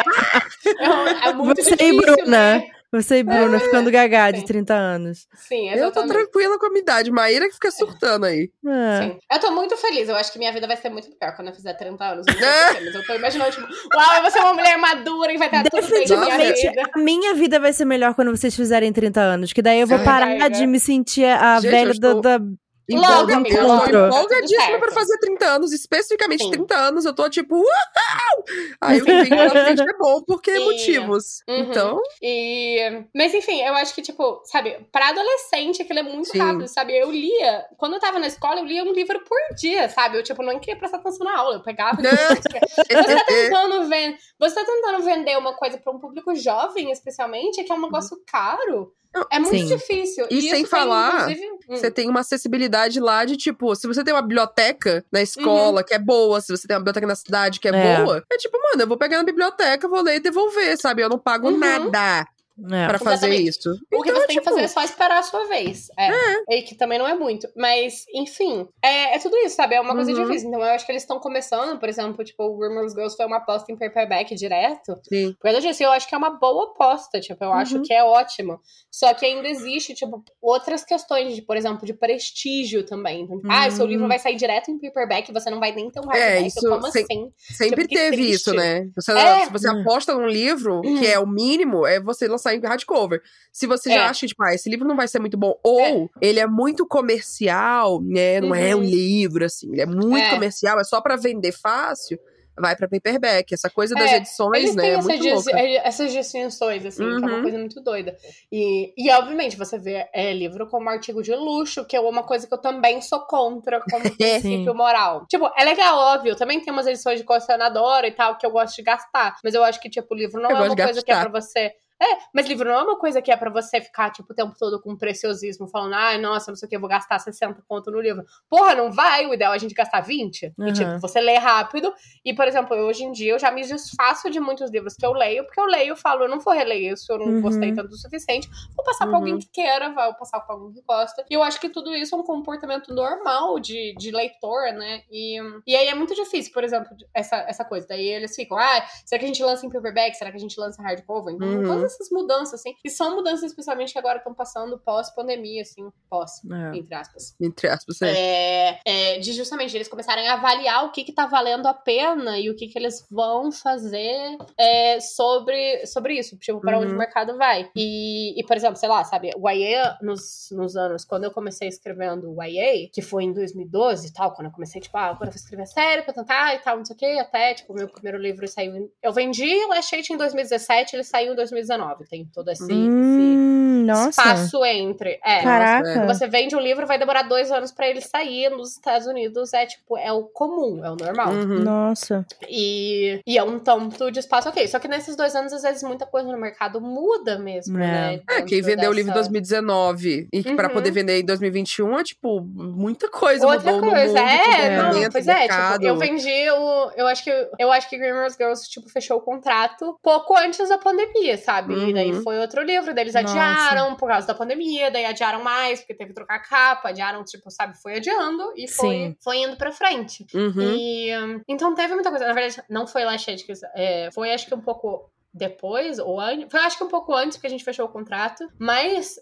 é, é muito Você e difícil, Bruna. né? Você e Bruna ficando gagá de sim. 30 anos. Sim, Eu tô exatamente. tranquila com a minha idade. Maíra que fica surtando aí. É. Sim. Eu tô muito feliz. Eu acho que minha vida vai ser muito melhor quando eu fizer 30 anos. Não porquê, mas eu tô imaginando, tipo, uau, eu vou ser uma mulher madura e vai estar tudo bem na minha Definitivamente, vida. a minha vida vai ser melhor quando vocês fizerem 30 anos. Que daí eu vou Ai, parar amiga. de me sentir a Gente, velha estou- da, da- Logo, amiga, logo. empolgadíssima Tudo pra fazer 30 anos, especificamente Sim. 30 anos, eu tô tipo, uau! Aí o que vem pela frente é bom, porque Sim. motivos. Uhum. Então, E... Mas enfim, eu acho que, tipo, sabe, pra adolescente aquilo é muito Sim. rápido, sabe? Eu lia, quando eu tava na escola, eu lia um livro por dia, sabe? Eu, tipo, não queria prestar atenção na aula, eu pegava. Né? Você tá tentando vender. Você tá tentando vender uma coisa pra um público jovem, especialmente, que é um negócio caro. É muito Sim. difícil. E isso sem tem, falar, inclusive, hum, você tem uma acessibilidade lá de, tipo, se você tem uma biblioteca na escola que é boa, se você tem uma biblioteca na cidade que é, É. boa, é tipo, mano, eu vou pegar na biblioteca, vou ler e devolver, sabe? Eu não pago Uhum. nada é. pra fazer isso. O que Então, você tem que tipo, fazer é só esperar a sua vez. É. E que também não é muito. Mas, enfim, é, é tudo isso, sabe? É uma coisa Uhum. difícil. Então, eu acho que eles estão começando, por exemplo, tipo, o Rumors Girls foi uma aposta em paperback direto. Sim. Por causa disso, eu acho que é uma boa aposta, tipo, eu acho Uhum. que é ótimo. Só que ainda existe, tipo, outras questões, de, por exemplo, de prestígio também. Então, tipo, Ah, seu Hum. livro vai sair direto em paperback, você não vai nem ter um É, isso Como sem- assim? Sempre Tipo, teve triste. isso, né? Você, É. Se você Hum. aposta num livro, que é o mínimo, é você lançar em hardcover. Se você É. já acha que, tipo, ah, esse livro não vai ser muito bom, ou ele é muito comercial, né? Não é um Uhum. livro, assim. Ele é muito É. comercial, é só pra vender fácil, vai pra paperback. Essa coisa das É, edições, Eles né? têm É essa muito dis- louca. é, essas distinções, assim, que é uma Uhum. coisa muito doida. E, e, obviamente, você vê é, livro como artigo de luxo, que é uma coisa que eu também sou contra como princípio moral. Tipo, é legal, óbvio. Também tem umas edições de colecionadora e tal, que eu gosto de gastar. Mas eu acho que, tipo, o livro não Eu é uma coisa que é gastar. pra você. É, mas livro não é uma coisa que é pra você ficar, tipo, o tempo todo com preciosismo, falando, ai, nossa, não sei o que, eu vou gastar 60 conto no livro. Porra, não vai, o ideal é a gente gastar 20. Uhum. E, tipo, você lê rápido. E, por exemplo, eu, hoje em dia eu já me desfaço de muitos livros que eu leio, porque eu leio e falo, eu não vou reler isso, eu não Uhum. gostei tanto o suficiente. Vou passar pra Uhum. alguém que queira, vou passar pra alguém que gosta. E eu acho que tudo isso é um comportamento normal de, de leitor, né? E, e aí é muito difícil, por exemplo, essa, essa coisa. Daí eles ficam, ah, será que a gente lança em paperback? Será que a gente lança hardcover? Então, Uhum. Essas mudanças, assim, e são mudanças especialmente que agora estão passando pós-pandemia, assim, pós, É. entre aspas. Entre aspas, é. É, é, de justamente eles começarem a avaliar o que que tá valendo a pena e o que que eles vão fazer é, sobre, sobre isso, tipo, para onde Uhum. o mercado vai. E, e, por exemplo, sei lá, sabe, o YA nos, nos anos, quando eu comecei escrevendo o YA, que foi em 2012 e tal, quando eu comecei, tipo, ah, agora eu vou escrever sério pra tentar e tal, não sei o que, até, tipo, meu primeiro livro saiu. Eu vendi o Last Eight em 2017, ele saiu em 2019. Tem todo esse, esse Hum, nossa. espaço entre. É, Caraca. você vende um livro, vai demorar dois anos pra ele sair nos Estados Unidos. É tipo, é o comum, é o normal. Uhum. Nossa. E, e é um tanto de espaço, ok. Só que nesses dois anos, às vezes, muita coisa no mercado muda mesmo, É. né? É, quem vendeu o livro em dessa- 2019 e que Uhum. poder vender em 2021 é, tipo, muita coisa Outra mudou coisa, no mundo, é, não, comportamento, pois é, mercado. tipo, eu vendi o. Eu acho que eu acho que Grimmer's Girls, tipo, fechou o contrato pouco antes da pandemia, sabe? E daí Uhum. foi outro livro, daí eles Nossa. adiaram por causa da pandemia, daí adiaram mais, porque teve que trocar capa, adiaram, tipo, sabe, foi adiando e foi, Sim. foi indo pra frente. Uhum. E então teve muita coisa. Na verdade, não foi Last Eight, que é, foi acho que um pouco depois, ou antes. Foi acho que um pouco antes, porque a gente fechou o contrato, mas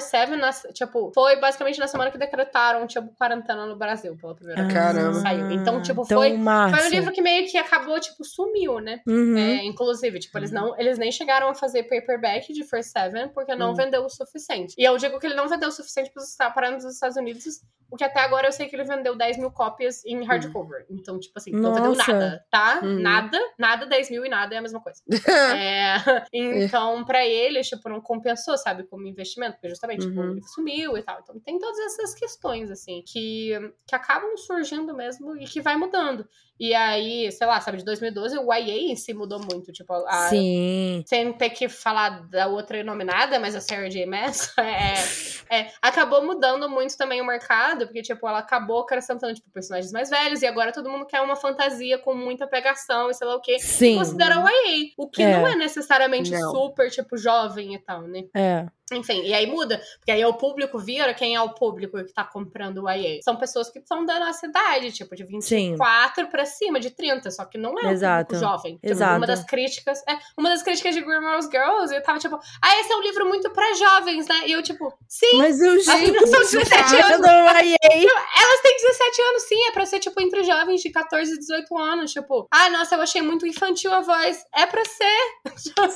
Seven, tipo, foi basicamente na semana que decretaram, tipo, quarentena no Brasil pela primeira vez. Caramba. Saiu. Então, tipo, então, foi, massa. foi um livro que meio que acabou, tipo, sumiu, né? Uhum. É, inclusive, tipo, eles não, eles nem chegaram a fazer paperback de First Seven porque não Hum. vendeu o suficiente. E eu digo que ele não vendeu o suficiente para nos Estados Unidos, o que até agora eu sei que ele vendeu 10 mil cópias em hardcover. Então, tipo assim, não vendeu nada, tá? Hum. Nada, nada, 10 mil e nada é a mesma coisa. É, então, pra eles, tipo, não compensou, sabe, como investimento, porque justamente, tipo, Uhum. ele sumiu e tal. Então, tem todas essas questões, assim, que, que acabam surgindo mesmo e que vai mudando. E aí, sei lá, sabe, de 2012, o YA em si mudou muito, tipo, a, Sim. sem ter que falar da outra nominada, mas a Sarah J. Maas, é, é, acabou mudando muito também o mercado, porque, tipo, ela acabou acrescentando, tipo, personagens mais velhos, e agora todo mundo quer uma fantasia com muita pegação e sei lá o quê. Sim. Considera o YA, o que É. não é necessariamente Não. super, tipo, jovem e tal, né? É. Enfim, e aí muda, porque aí o público vira quem é o público que tá comprando o YA. São pessoas que são da nossa idade, tipo, de 24 pra cima, de 30, só que não é Exato. o público jovem. Tipo, Exato. uma das críticas, é, uma das críticas de Grimmel's Girls, eu tava tipo, ah, esse é um livro muito pra jovens, né? E eu, tipo, sim, Mas eu as meninas são 17 anos. do YA. Elas têm 17 anos, sim, é pra ser, tipo, entre jovens de 14 e 18 anos. Tipo, ah, nossa, eu achei muito infantil a voz. É pra ser.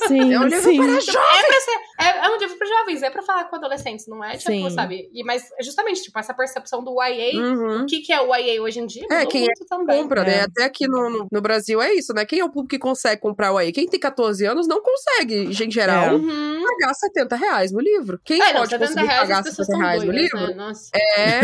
Sim, É um livro sim. para Tipo, é pra ser. É, é um livro pra jovens, é pra falar com adolescentes, não é? Tipo, Sim. sabe? E, mas justamente, tipo, essa percepção do YA. Uhum. O que, que é o YA hoje em dia? É, quem é também. Compra, né? É. Até aqui no, no, no Brasil é isso, né? Quem é o público que consegue comprar o aí? Quem tem 14 anos não consegue, em geral, Uhum. pagar 70 reais no livro. Quem É, não, pode 70 conseguir reais pagar as pessoas 70 são reais no doidas, livro né? Nossa. é,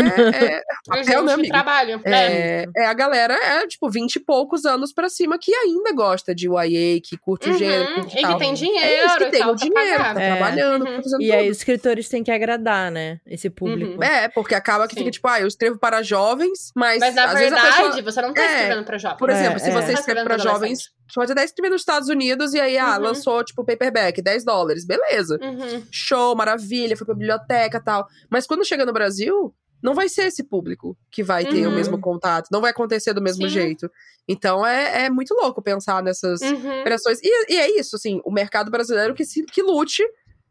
é, papel, de amigo. trabalho. É. É, é a galera, é tipo 20 e poucos anos pra cima que ainda gosta de YA, que curte o Uhum, gênero, curte E que tem dinheiro. É isso, que e tem o dinheiro, tá É. trabalhando, Uhum. tá fazendo E tudo. aí os escritores têm que agradar, né? Esse público. É, porque acaba que Sim. fica tipo, ah, eu escrevo para jovens, mas, Mas na às vezes a verdade, pessoa... você não tá É, escrevendo pra jovem. Por exemplo, É, se é. você Tá escreve pra jovens, você pode até escrever nos Estados Unidos e aí, ah, Uhum. lançou, tipo, paperback, 10 dólares, beleza. Uhum. Show, maravilha, foi pra biblioteca e tal. Mas quando chega no Brasil, não vai ser esse público que vai ter o Uhum. mesmo contato, não vai acontecer do mesmo Sim. jeito. Então é, é muito louco pensar nessas Uhum. operações. E, e é isso, assim, o mercado brasileiro que, se, que lute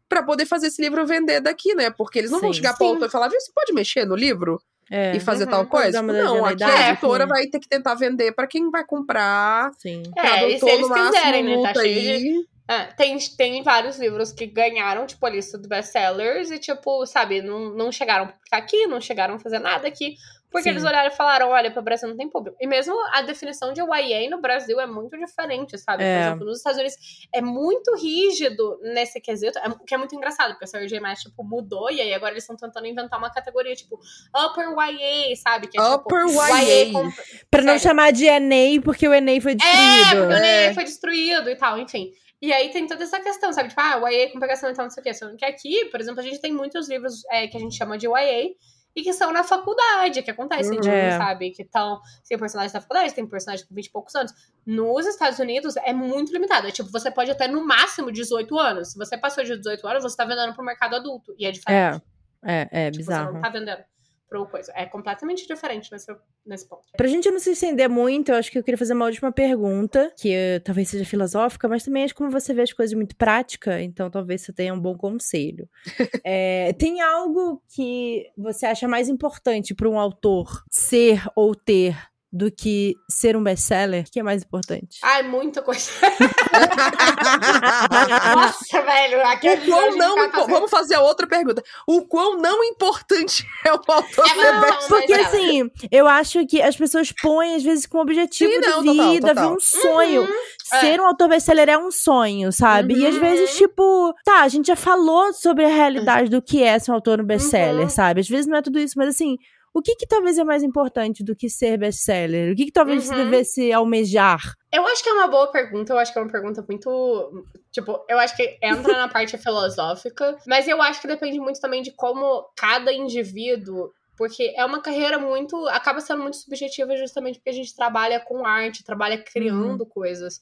pra poder fazer esse livro vender daqui, né? Porque eles não vão Sim. chegar pra Sim. autor e falar, viu, você pode mexer no livro É. e fazer Uhum. tal coisa? não, aqui a editora vai ter que tentar vender pra quem vai comprar. Sim. É, Cada e se eles máximo, quiserem, né? Tá cheio de. É, tem, tem vários livros que ganharam, tipo, a lista do best-sellers e, tipo, sabe, não, não chegaram a publicar aqui, não chegaram a fazer nada aqui, porque Sim. eles olharam e falaram, olha, pro Brasil não tem público. E mesmo a definição de YA no Brasil é muito diferente, sabe? Por É. exemplo, nos Estados Unidos é muito rígido nesse quesito, é, o que é muito engraçado, porque a Sarah J. Maas, tipo, mudou, e aí agora eles estão tentando inventar uma categoria, tipo, Upper YA, sabe? Que é, Upper tipo, YA. com- Pra não chamar de Enei, porque o Enei foi é, destruído. porque o É. NEA foi destruído e tal, enfim. E aí tem toda essa questão, sabe? Tipo, ah, o YA com pegação e tal, não sei o quê. Só que aqui, por exemplo, a gente tem muitos livros é, que a gente chama de YA e que são na faculdade, que acontecem, Uhum. tipo, É. sabe? Que estão. Tem personagens na faculdade, tem personagens com 20 e poucos anos. Nos Estados Unidos é muito limitado. É tipo, você pode até no máximo 18 anos. Se você passou de 18 anos, você tá vendendo pro mercado adulto. E é diferente. É, é, é Tipo, bizarro. Você não tá vendendo pro coisa. É completamente diferente nesse, nesse ponto. Pra gente não se estender muito, eu acho que eu queria fazer uma última pergunta, que eh, talvez seja filosófica, mas também acho que como você vê as coisas muito prática, então talvez você tenha um bom conselho. É, tem algo que você acha mais importante para um autor ser ou ter do que ser um best-seller? O que é mais importante? Ai, muita coisa. Nossa, velho. Aquele O quão não impo- café- Vamos fazer a outra pergunta. O quão não importante é o autor É, ser não, Porque ela- assim, eu acho que as pessoas põem, às vezes, com um objetivo Sim, não, de total, vida, total. ver um sonho. Uhum, é. Ser um autor best-seller é um sonho, sabe? E às Uhum. vezes, tipo, tá, a gente já falou sobre a realidade do que é ser um autor no best-seller, Uhum. sabe? Às vezes não é tudo isso, mas assim, o que que talvez é mais importante do que ser best-seller? O que que talvez você Uhum. devesse almejar? Eu acho que é uma boa pergunta, eu acho que é uma pergunta muito. Tipo, eu acho que entra na parte filosófica, mas eu acho que depende muito também de como cada indivíduo. Porque é uma carreira muito. acaba sendo muito subjetiva justamente porque a gente trabalha com arte, trabalha criando coisas.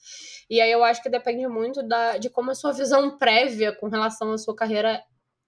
E aí eu acho que depende muito da, de como a sua visão prévia com relação à sua carreira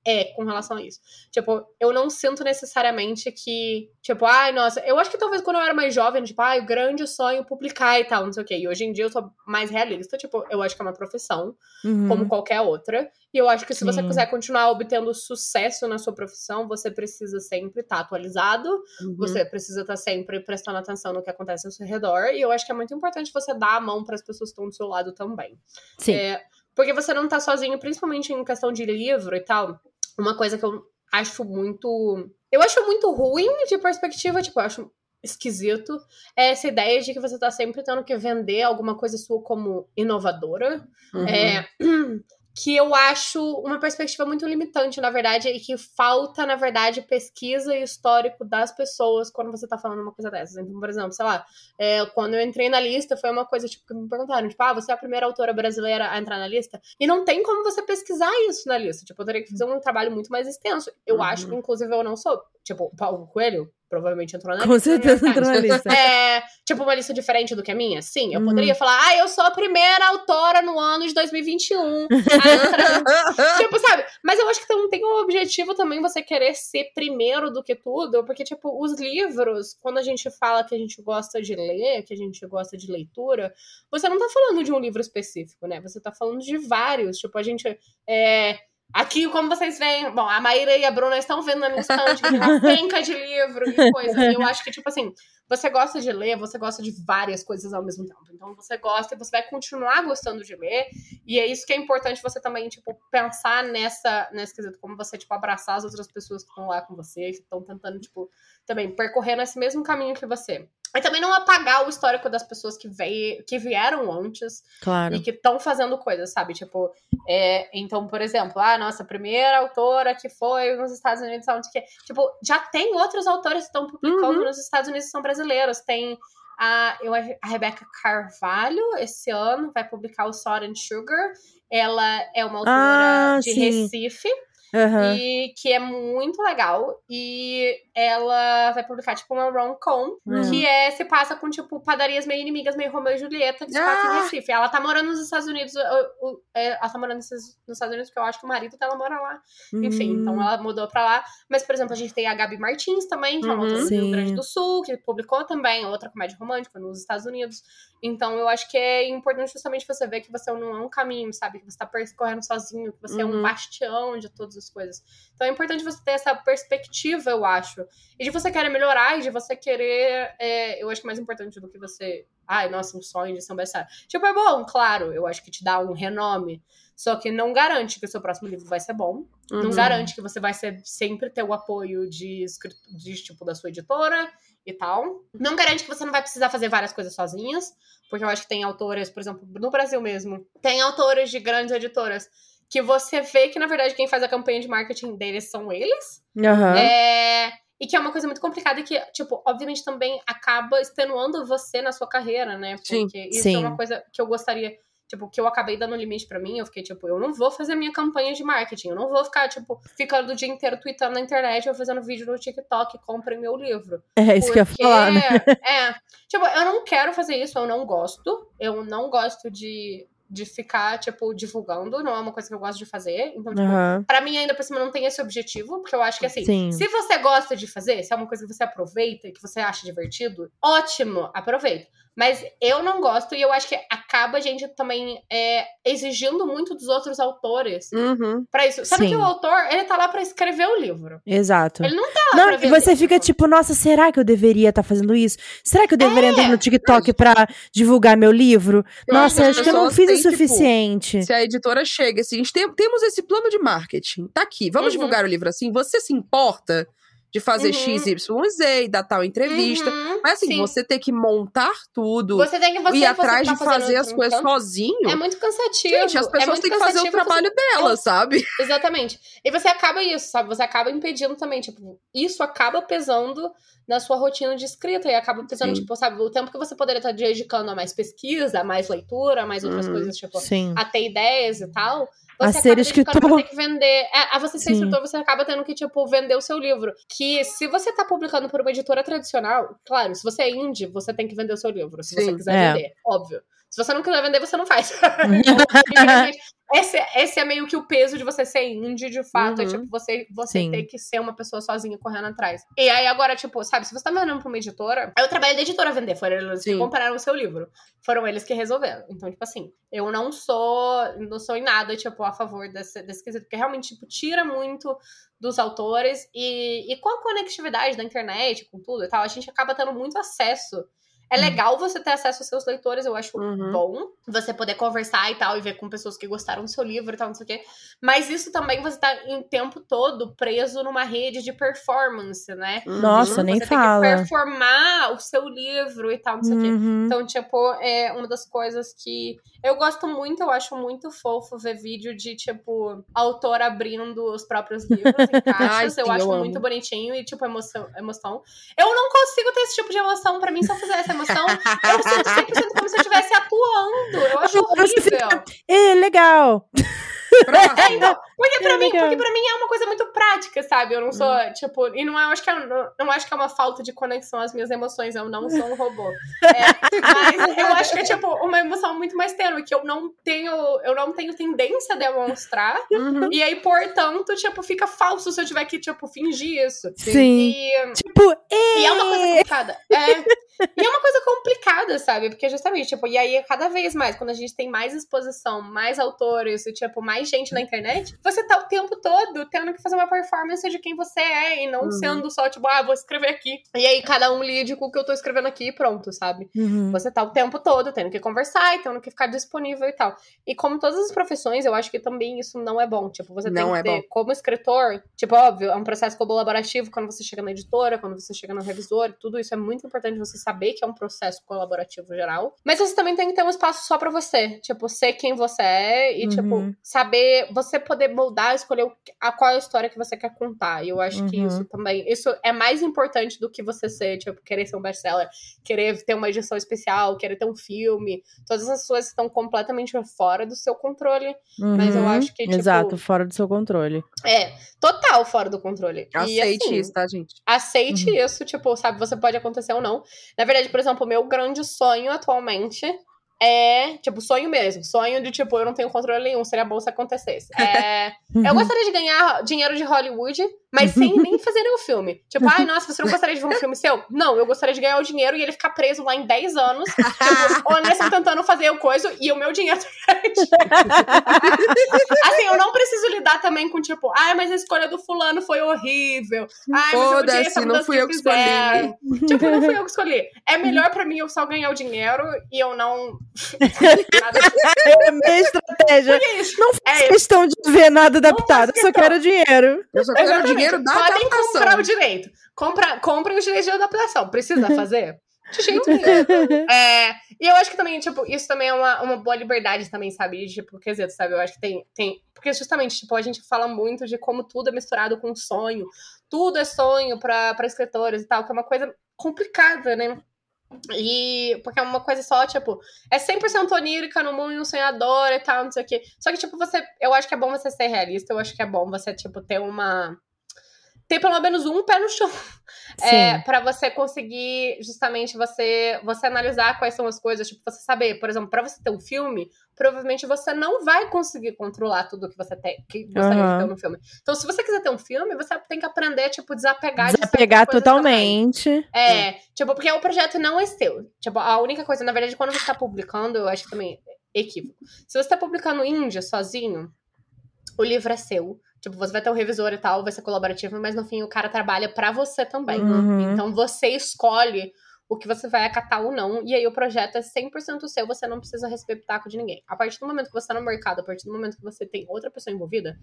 é com relação a isso. Tipo, eu não sinto necessariamente que, tipo, ai, nossa, eu acho que talvez quando eu era mais jovem, tipo, ai, o grande sonho publicar e tal, não sei o quê. E hoje em dia eu sou mais realista, tipo, eu acho que é uma profissão, Uhum. como qualquer outra. E eu acho que se você Sim. quiser continuar obtendo sucesso na sua profissão, você precisa sempre estar atualizado, Uhum. você precisa estar sempre prestando atenção no que acontece ao seu redor. E eu acho que é muito importante você dar a mão para as pessoas que estão do seu lado também. Sim. É, porque você não tá sozinho, principalmente em questão de livro e tal. Uma coisa que eu acho muito. Eu acho muito ruim de perspectiva, tipo, eu acho esquisito. É essa ideia de que você tá sempre tendo que vender alguma coisa sua como inovadora. Uhum. É, que eu acho uma perspectiva muito limitante, na verdade, e que falta, na verdade, pesquisa e histórico das pessoas quando você tá falando uma coisa dessas. Então, por exemplo, sei lá, é, quando eu entrei na lista, foi uma coisa, tipo, que me perguntaram, tipo, ah, você é a primeira autora brasileira a entrar na lista? E não tem como você pesquisar isso na lista. Tipo, eu teria que fazer um trabalho muito mais extenso. Eu Uhum. acho que, inclusive, eu não sou. Tipo, o Paulo Coelho provavelmente entrou na Com lista. do New certeza entrou na Times. lista. É, tipo, uma lista diferente do que a minha? Sim, eu Uhum. poderia falar, ah, eu sou a primeira autora no ano de 2021. a entrar tipo, sabe? Mas eu acho que não tem um objetivo também você querer ser primeiro do que tudo, porque, tipo, os livros, quando a gente fala que a gente gosta de ler, que a gente gosta de leitura, você não tá falando de um livro específico, né? Você tá falando de vários. Tipo, a gente. É... Aqui, como vocês veem, bom, a Maíra e a Bruna estão vendo na minha estante, que tem uma penca de livro e coisa. E eu acho que, tipo assim, você gosta de ler, você gosta de várias coisas ao mesmo tempo. Então você gosta e você vai continuar gostando de ler. E é isso que é importante você também, tipo, pensar nessa, nesse quesito, como você, tipo, abraçar as outras pessoas que estão lá com você, que estão tentando, tipo, também percorrer nesse mesmo caminho que você. E também não apagar o histórico das pessoas que, veio, que vieram antes Claro. e que estão fazendo coisas, sabe? Tipo, é, então, por exemplo, a nossa primeira autora que foi nos Estados Unidos, onde que, tipo, já tem outros autores que estão publicando Uhum. nos Estados Unidos que são brasileiros. Tem a, eu, a Rebecca Carvalho, esse ano, vai publicar o Salt and Sugar. Ela é uma autora Ah, de sim. Recife Aham. e que é muito legal. E ela vai publicar, tipo, uma rom-com, Hum. que é, se passa com, tipo, padarias meio inimigas, meio Romeu e Julieta, que se passa Ah! em Recife. Ela tá morando nos Estados Unidos, é, ela tá morando nos Estados Unidos, porque eu acho que o marido dela mora lá. Enfim, Hum. então ela mudou pra lá. Mas, por exemplo, a gente tem a Gabi Martins também, que é uma Uhum. autora do Rio. Grande do Sul, que publicou também outra comédia romântica nos Estados Unidos. Então, eu acho que é importante justamente você ver que você não é um caminho, sabe? Que você tá percorrendo sozinho, que você é um Uhum. bastião de todas as coisas. Então, é importante você ter essa perspectiva, eu acho. E de você querer melhorar e de você querer. é, eu acho que mais importante do que você. Ai, nossa, um sonho de ser um best-seller. Tipo, é bom, claro, eu acho que te dá um renome. Só que não garante que o seu próximo livro vai ser bom. Não Uhum. garante que você vai ser, sempre ter o apoio de, de tipo da sua editora e tal. Não garante que você não vai precisar fazer várias coisas sozinhas, porque eu acho que tem autoras, por exemplo, no Brasil mesmo, tem autoras de grandes editoras que você vê que na verdade quem faz a campanha de marketing deles são eles. Aham. É, e que é uma coisa muito complicada e que, tipo, obviamente também acaba extenuando você na sua carreira, né? Sim. Porque isso Sim. é uma coisa que eu gostaria, tipo, que eu acabei dando limite pra mim. Eu fiquei, tipo, eu não vou fazer minha campanha de marketing. Eu não vou ficar, tipo, ficando o dia inteiro tweetando na internet ou fazendo vídeo no TikTok, comprem meu livro. É isso que eu ia Porque, falar, né? É, tipo, eu não quero fazer isso, eu não gosto. Eu não gosto de, de ficar, tipo, divulgando. Não é uma coisa que eu gosto de fazer. Então, tipo, Aham. Pra mim, ainda por cima, não tem esse objetivo, porque eu acho que assim, Sim. se você gosta de fazer, se é uma coisa que você aproveita e que você acha divertido, ótimo, aproveita. Mas eu não gosto e eu acho que acaba a gente também é, exigindo muito dos outros autores Uhum. pra isso. Sabe Sim. que o autor, ele tá lá pra escrever o livro. Exato. Ele não tá lá Não, pra e você fica tipo, nossa, será que eu deveria estar fazendo isso? Será que eu deveria É, entrar no TikTok pra divulgar meu livro? Eu Nossa, acho que eu não fiz o tipo, suficiente. Se a editora chega assim, a gente tem- temos esse plano de marketing, tá aqui, vamos Uhum. divulgar o livro assim, você se importa de fazer Uhum. X, Y, Z, dar tal entrevista? Uhum, Mas assim, sim. você ter que montar tudo, Você tem que você, ir você atrás tá de fazer as coisas canto, sozinho. É muito cansativo. Gente, as é pessoas muito têm que fazer o trabalho delas, sabe? Exatamente. E você acaba isso, sabe? Você acaba impedindo também, tipo, isso acaba pesando na sua rotina de escrita e acaba pesando, Sim. tipo, sabe, o tempo que você poderia estar dedicando a mais pesquisa, a mais leitura, a mais outras Uhum. coisas, tipo, Sim. a ter ideias e tal. A Você ser acaba dedicando escritor. ter que vender. É, a você ser Sim. escritor, você acaba tendo que, tipo, vender o seu livro. Que se você tá publicando por uma editora tradicional, claro, se você é indie, você tem que vender o seu livro. Se você Sim. quiser É. vender, óbvio. Se você não quiser vender, você não faz. Então, esse, esse é meio que o peso de você ser indie, de fato. É Uhum. tipo, você, você Sim. ter que ser uma pessoa sozinha correndo atrás. E aí agora, tipo, sabe, se você tá vendendo pra uma editora. Eu trabalhei da editora vender, foram eles que Sim. compraram o seu livro. Foram eles que resolveram. Então, tipo assim, eu não sou. Não sou em nada, tipo, a favor desse, desse quesito, porque realmente, tipo, tira muito dos autores e, e com a conectividade da internet, com tudo e tal, a gente acaba tendo muito acesso. É Hum. legal você ter acesso aos seus leitores, eu acho Uhum. bom você poder conversar e tal, e ver com pessoas que gostaram do seu livro e tal, não sei o quê. Mas isso também você tá em tempo todo preso numa rede de performance, né? Nossa, nem você fala. tem que performar o seu livro e tal, não sei o quê. Uhum. Então, tipo, é uma das coisas que eu gosto muito, eu acho muito fofo ver vídeo de, tipo, autor abrindo os próprios livros em caixas. Ai, eu sim, acho eu muito bonitinho e, tipo, emoção, emoção. Eu não consigo ter esse tipo de emoção. Pra mim, se eu fizer essa emoção, eu sinto 100% como se eu estivesse atuando. Eu acho Você fica- horrível. Ê, legal. É, então, porque pra É mim, legal. porque pra mim é uma coisa muito prática, sabe? Eu não sou, tipo, e não é, eu acho que é, não, não acho que é uma falta de conexão às minhas emoções, eu não sou um robô. É, mas eu acho que é tipo uma emoção muito mais tênue, que eu não tenho, eu não tenho tendência a demonstrar. Uhum. E aí, portanto, tipo, fica falso se eu tiver que, tipo, fingir isso. Sim. E, Tipo, e é uma coisa complicada. É. E é uma coisa complicada, sabe? Porque justamente, tipo, e aí cada vez mais, quando a gente tem mais exposição, mais autores e, tipo, mais gente na internet, você tá o tempo todo tendo que fazer uma performance de quem você é e não Uhum. sendo só, tipo, ah, vou escrever aqui. E aí cada um lide com o que eu tô escrevendo aqui e pronto, sabe? Uhum. Você tá o tempo todo tendo que conversar e tendo que ficar disponível e tal. E como todas as profissões, eu acho que também isso não é bom. Tipo, você Não tem é que ter, bom. como escritor, tipo, óbvio, é um processo colaborativo quando você chega na editora, quando você chega no revisor, tudo isso é muito importante você saber que é um processo colaborativo geral. Mas você também tem que ter um espaço só pra você. Tipo, ser quem você é e, Uhum. tipo, saber, você poder moldar, escolher a qual é a história que você quer contar. E eu acho que Uhum. isso também, isso é mais importante do que você ser, tipo, querer ser um best-seller querer ter uma edição especial, querer ter um filme. Todas essas coisas estão completamente fora do seu controle. Mas eu Uhum. acho que, tipo- Exato, fora do seu controle. É, total fora do controle. E, Aceite assim, isso, tá, gente? Aceite isso, tipo, sabe, você pode acontecer ou não. Na verdade, por exemplo, o meu grande sonho atualmente é, tipo, sonho mesmo. Sonho de, tipo, eu não tenho controle nenhum, seria bom se acontecesse. É, eu gostaria de ganhar dinheiro de Hollywood, mas sem nem fazer nenhum filme. Tipo, ai, nossa, você não gostaria de ver um filme seu? Não, eu gostaria de ganhar o dinheiro e ele ficar preso lá em 10 anos, tipo, honesto tentando fazer o coisa e o meu dinheiro Assim, eu não preciso lidar também com, tipo, ai, mas a escolha do fulano foi horrível. Ai, mas eu odiei essa não fui eu que escolhi. Tipo, não fui eu que escolhi. É melhor pra mim eu só ganhar o dinheiro e eu não. Nada É a minha estratégia. é isso. Não É faço isso. questão de ver nada adaptado, faço só quero dinheiro. Eu só quero o Exatamente. Dinheiro da Podem adaptação. comprar o direito. Compra, comprem os direitos de adaptação. Precisa fazer? De jeito nenhum. É, e eu acho que também, tipo, isso também é uma, uma boa liberdade também, sabe? Tipo, quer dizer, sabe? Eu acho que tem, tem. Porque justamente, tipo, a gente fala muito de como tudo é misturado com sonho. Tudo é sonho pra, pra escritores e tal, que é uma coisa complicada, né? E porque é uma coisa só, tipo, é 100% onírica no mundo um sonhador e tal, não sei o quê. Só que, tipo, você. Eu acho que é bom você ser realista, eu acho que é bom você, tipo, ter uma. Ter pelo menos um pé no chão. É, Sim. para você conseguir justamente você você analisar quais são as coisas, tipo, você saber, por exemplo, para você ter um filme, provavelmente você não vai conseguir controlar tudo que você tem, que gostaria Aham. de ter no filme. Então, se você quiser ter um filme, você tem que aprender, tipo, desapegar de Desapegar coisas também. totalmente. É, tipo, porque o projeto não é seu. Tipo, a única coisa, na verdade, quando você tá publicando, eu acho que também é equívoco. Se você tá publicando Índia sozinho, o livro é seu. Tipo, você vai ter um revisor e tal, vai ser colaborativo, mas no fim o cara trabalha pra você também. Uhum. Então você escolhe o que você vai acatar ou não, e aí o projeto é 100% seu, você não precisa receber pitaco de ninguém. A partir do momento que você tá no mercado, a partir do momento que você tem outra pessoa envolvida,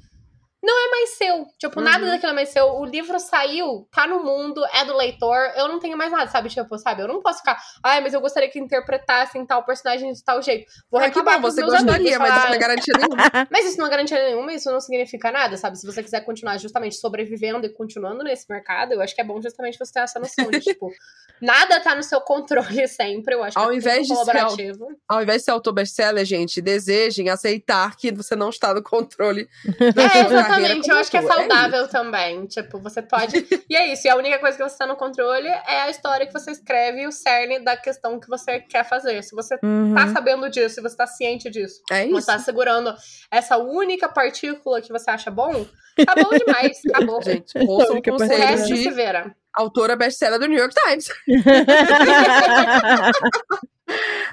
não é mais seu. Tipo, Uhum. nada daquilo é mais seu. O livro saiu, tá no mundo, é do leitor, eu não tenho mais nada, sabe? Tipo, sabe? Eu não posso ficar, ai, mas eu gostaria que interpretassem tal personagem de tal jeito. Vou Ah, que bom, você gostaria, mas isso não é garantia nenhuma. mas isso não é garantia nenhuma, isso não significa nada, sabe? Se você quiser continuar justamente sobrevivendo e continuando nesse mercado, eu acho que é bom justamente você ter essa noção de, tipo, nada tá no seu controle sempre, eu acho que Ao é invés tudo de ser colaborativo. Ao invés de ser autor best-seller, gente, desejem aceitar que você não está no controle É, Exatamente, eu acho que é ator, saudável também. Tipo, você pode. e é isso. E a única coisa que você tá no controle é a história que você escreve e o cerne da questão que você quer fazer. Se você Uhum. tá sabendo disso, se você tá ciente disso, É você isso. tá segurando essa única partícula que você acha bom, tá bom demais. Acabou. Gente, ouçam o Única o conselho de vira. autora best-seller do New York Times.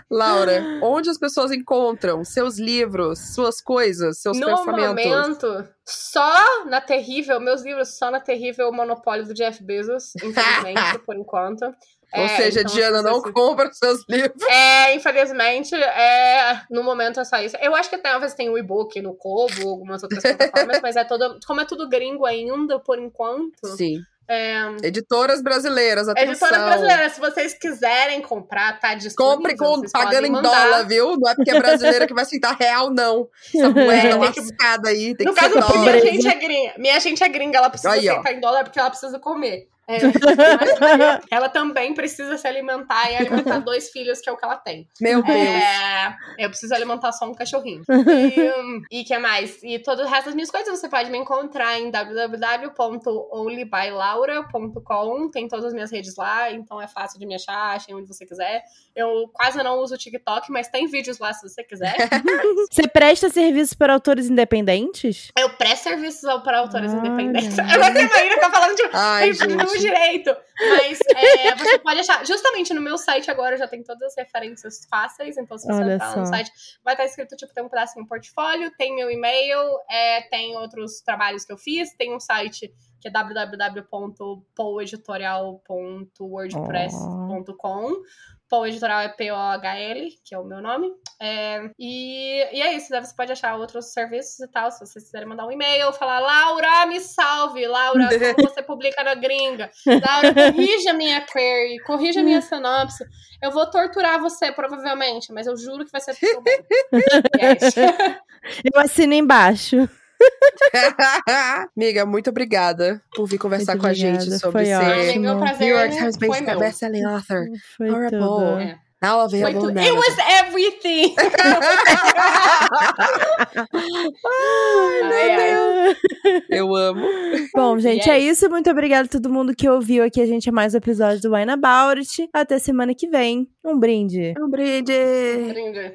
Laura, onde as pessoas encontram seus livros, suas coisas, seus No pensamentos? momento, só na terrível, meus livros só na terrível monopólio do Jeff Bezos, infelizmente, por enquanto. Ou É, seja, então, Diana se não você- compra seus livros. É, infelizmente, é, no momento é só isso. Eu acho que talvez tem o e-book no Kobo, algumas outras plataformas, mas é todo, como é tudo gringo ainda, por enquanto. Sim. É, Editoras brasileiras, atenção. editora brasileira, se vocês quiserem comprar, tá disponível. Compre com, pagando em dólar, viu? Não é porque é brasileira que vai aceitar real, não. Essa moeda É, tem que- lascada aí, tem No que ser caso, dólar. minha gente é gringa. Minha gente é gringa, ela precisa Aí, ó. aceitar em dólar porque ela precisa comer. É, ela também precisa se alimentar e alimentar dois filhos, que é o que ela tem. Meu Deus. É, eu preciso alimentar só um cachorrinho. E, e que mais? E todo o resto das minhas coisas você pode me encontrar em www.onlybylaura.com. Tem todas as minhas redes lá, então é fácil de me achar, achei onde você quiser. Eu quase não uso o TikTok, mas tem vídeos lá se você quiser. Você presta serviço para autores independentes? Eu presto serviços para autores Olha. independentes. Eu gostei, Maíra tá falando de Ai, gente. direito. Mas é, você pode achar. Justamente no meu site agora já tem todas as referências fáceis. Então, se você Olha entrar no só. site, vai estar escrito, tipo, tem um pedacinho portfólio, tem meu e-mail, é, tem outros trabalhos que eu fiz, tem um site que é www.poeditorial.wordpress.com. Paul Editorial é P-O-H-L, que é o meu nome. É, e, e é isso, daí você pode achar outros serviços e tal, se vocês quiserem mandar um e-mail, falar, Laura, me salve, Laura, como você publica na gringa? Laura, corrija minha query, corrija minha sinopse. Eu vou torturar você, provavelmente, mas eu juro que vai ser é. Eu assino embaixo. Amiga, muito obrigada por vir conversar Muito com a gente obrigada, sobre foi ser ótimo. Meu prazer New York Times foi meu. best-selling author. Foi. Paul. É. Now Foi available now. It was everything! Ai, ai. Eu amo. Bom, gente, é Yes. isso. Muito obrigada a todo mundo que ouviu aqui a gente a mais um episódio do Wine About It. Até semana que vem. Um brinde. Um brinde. Brinde.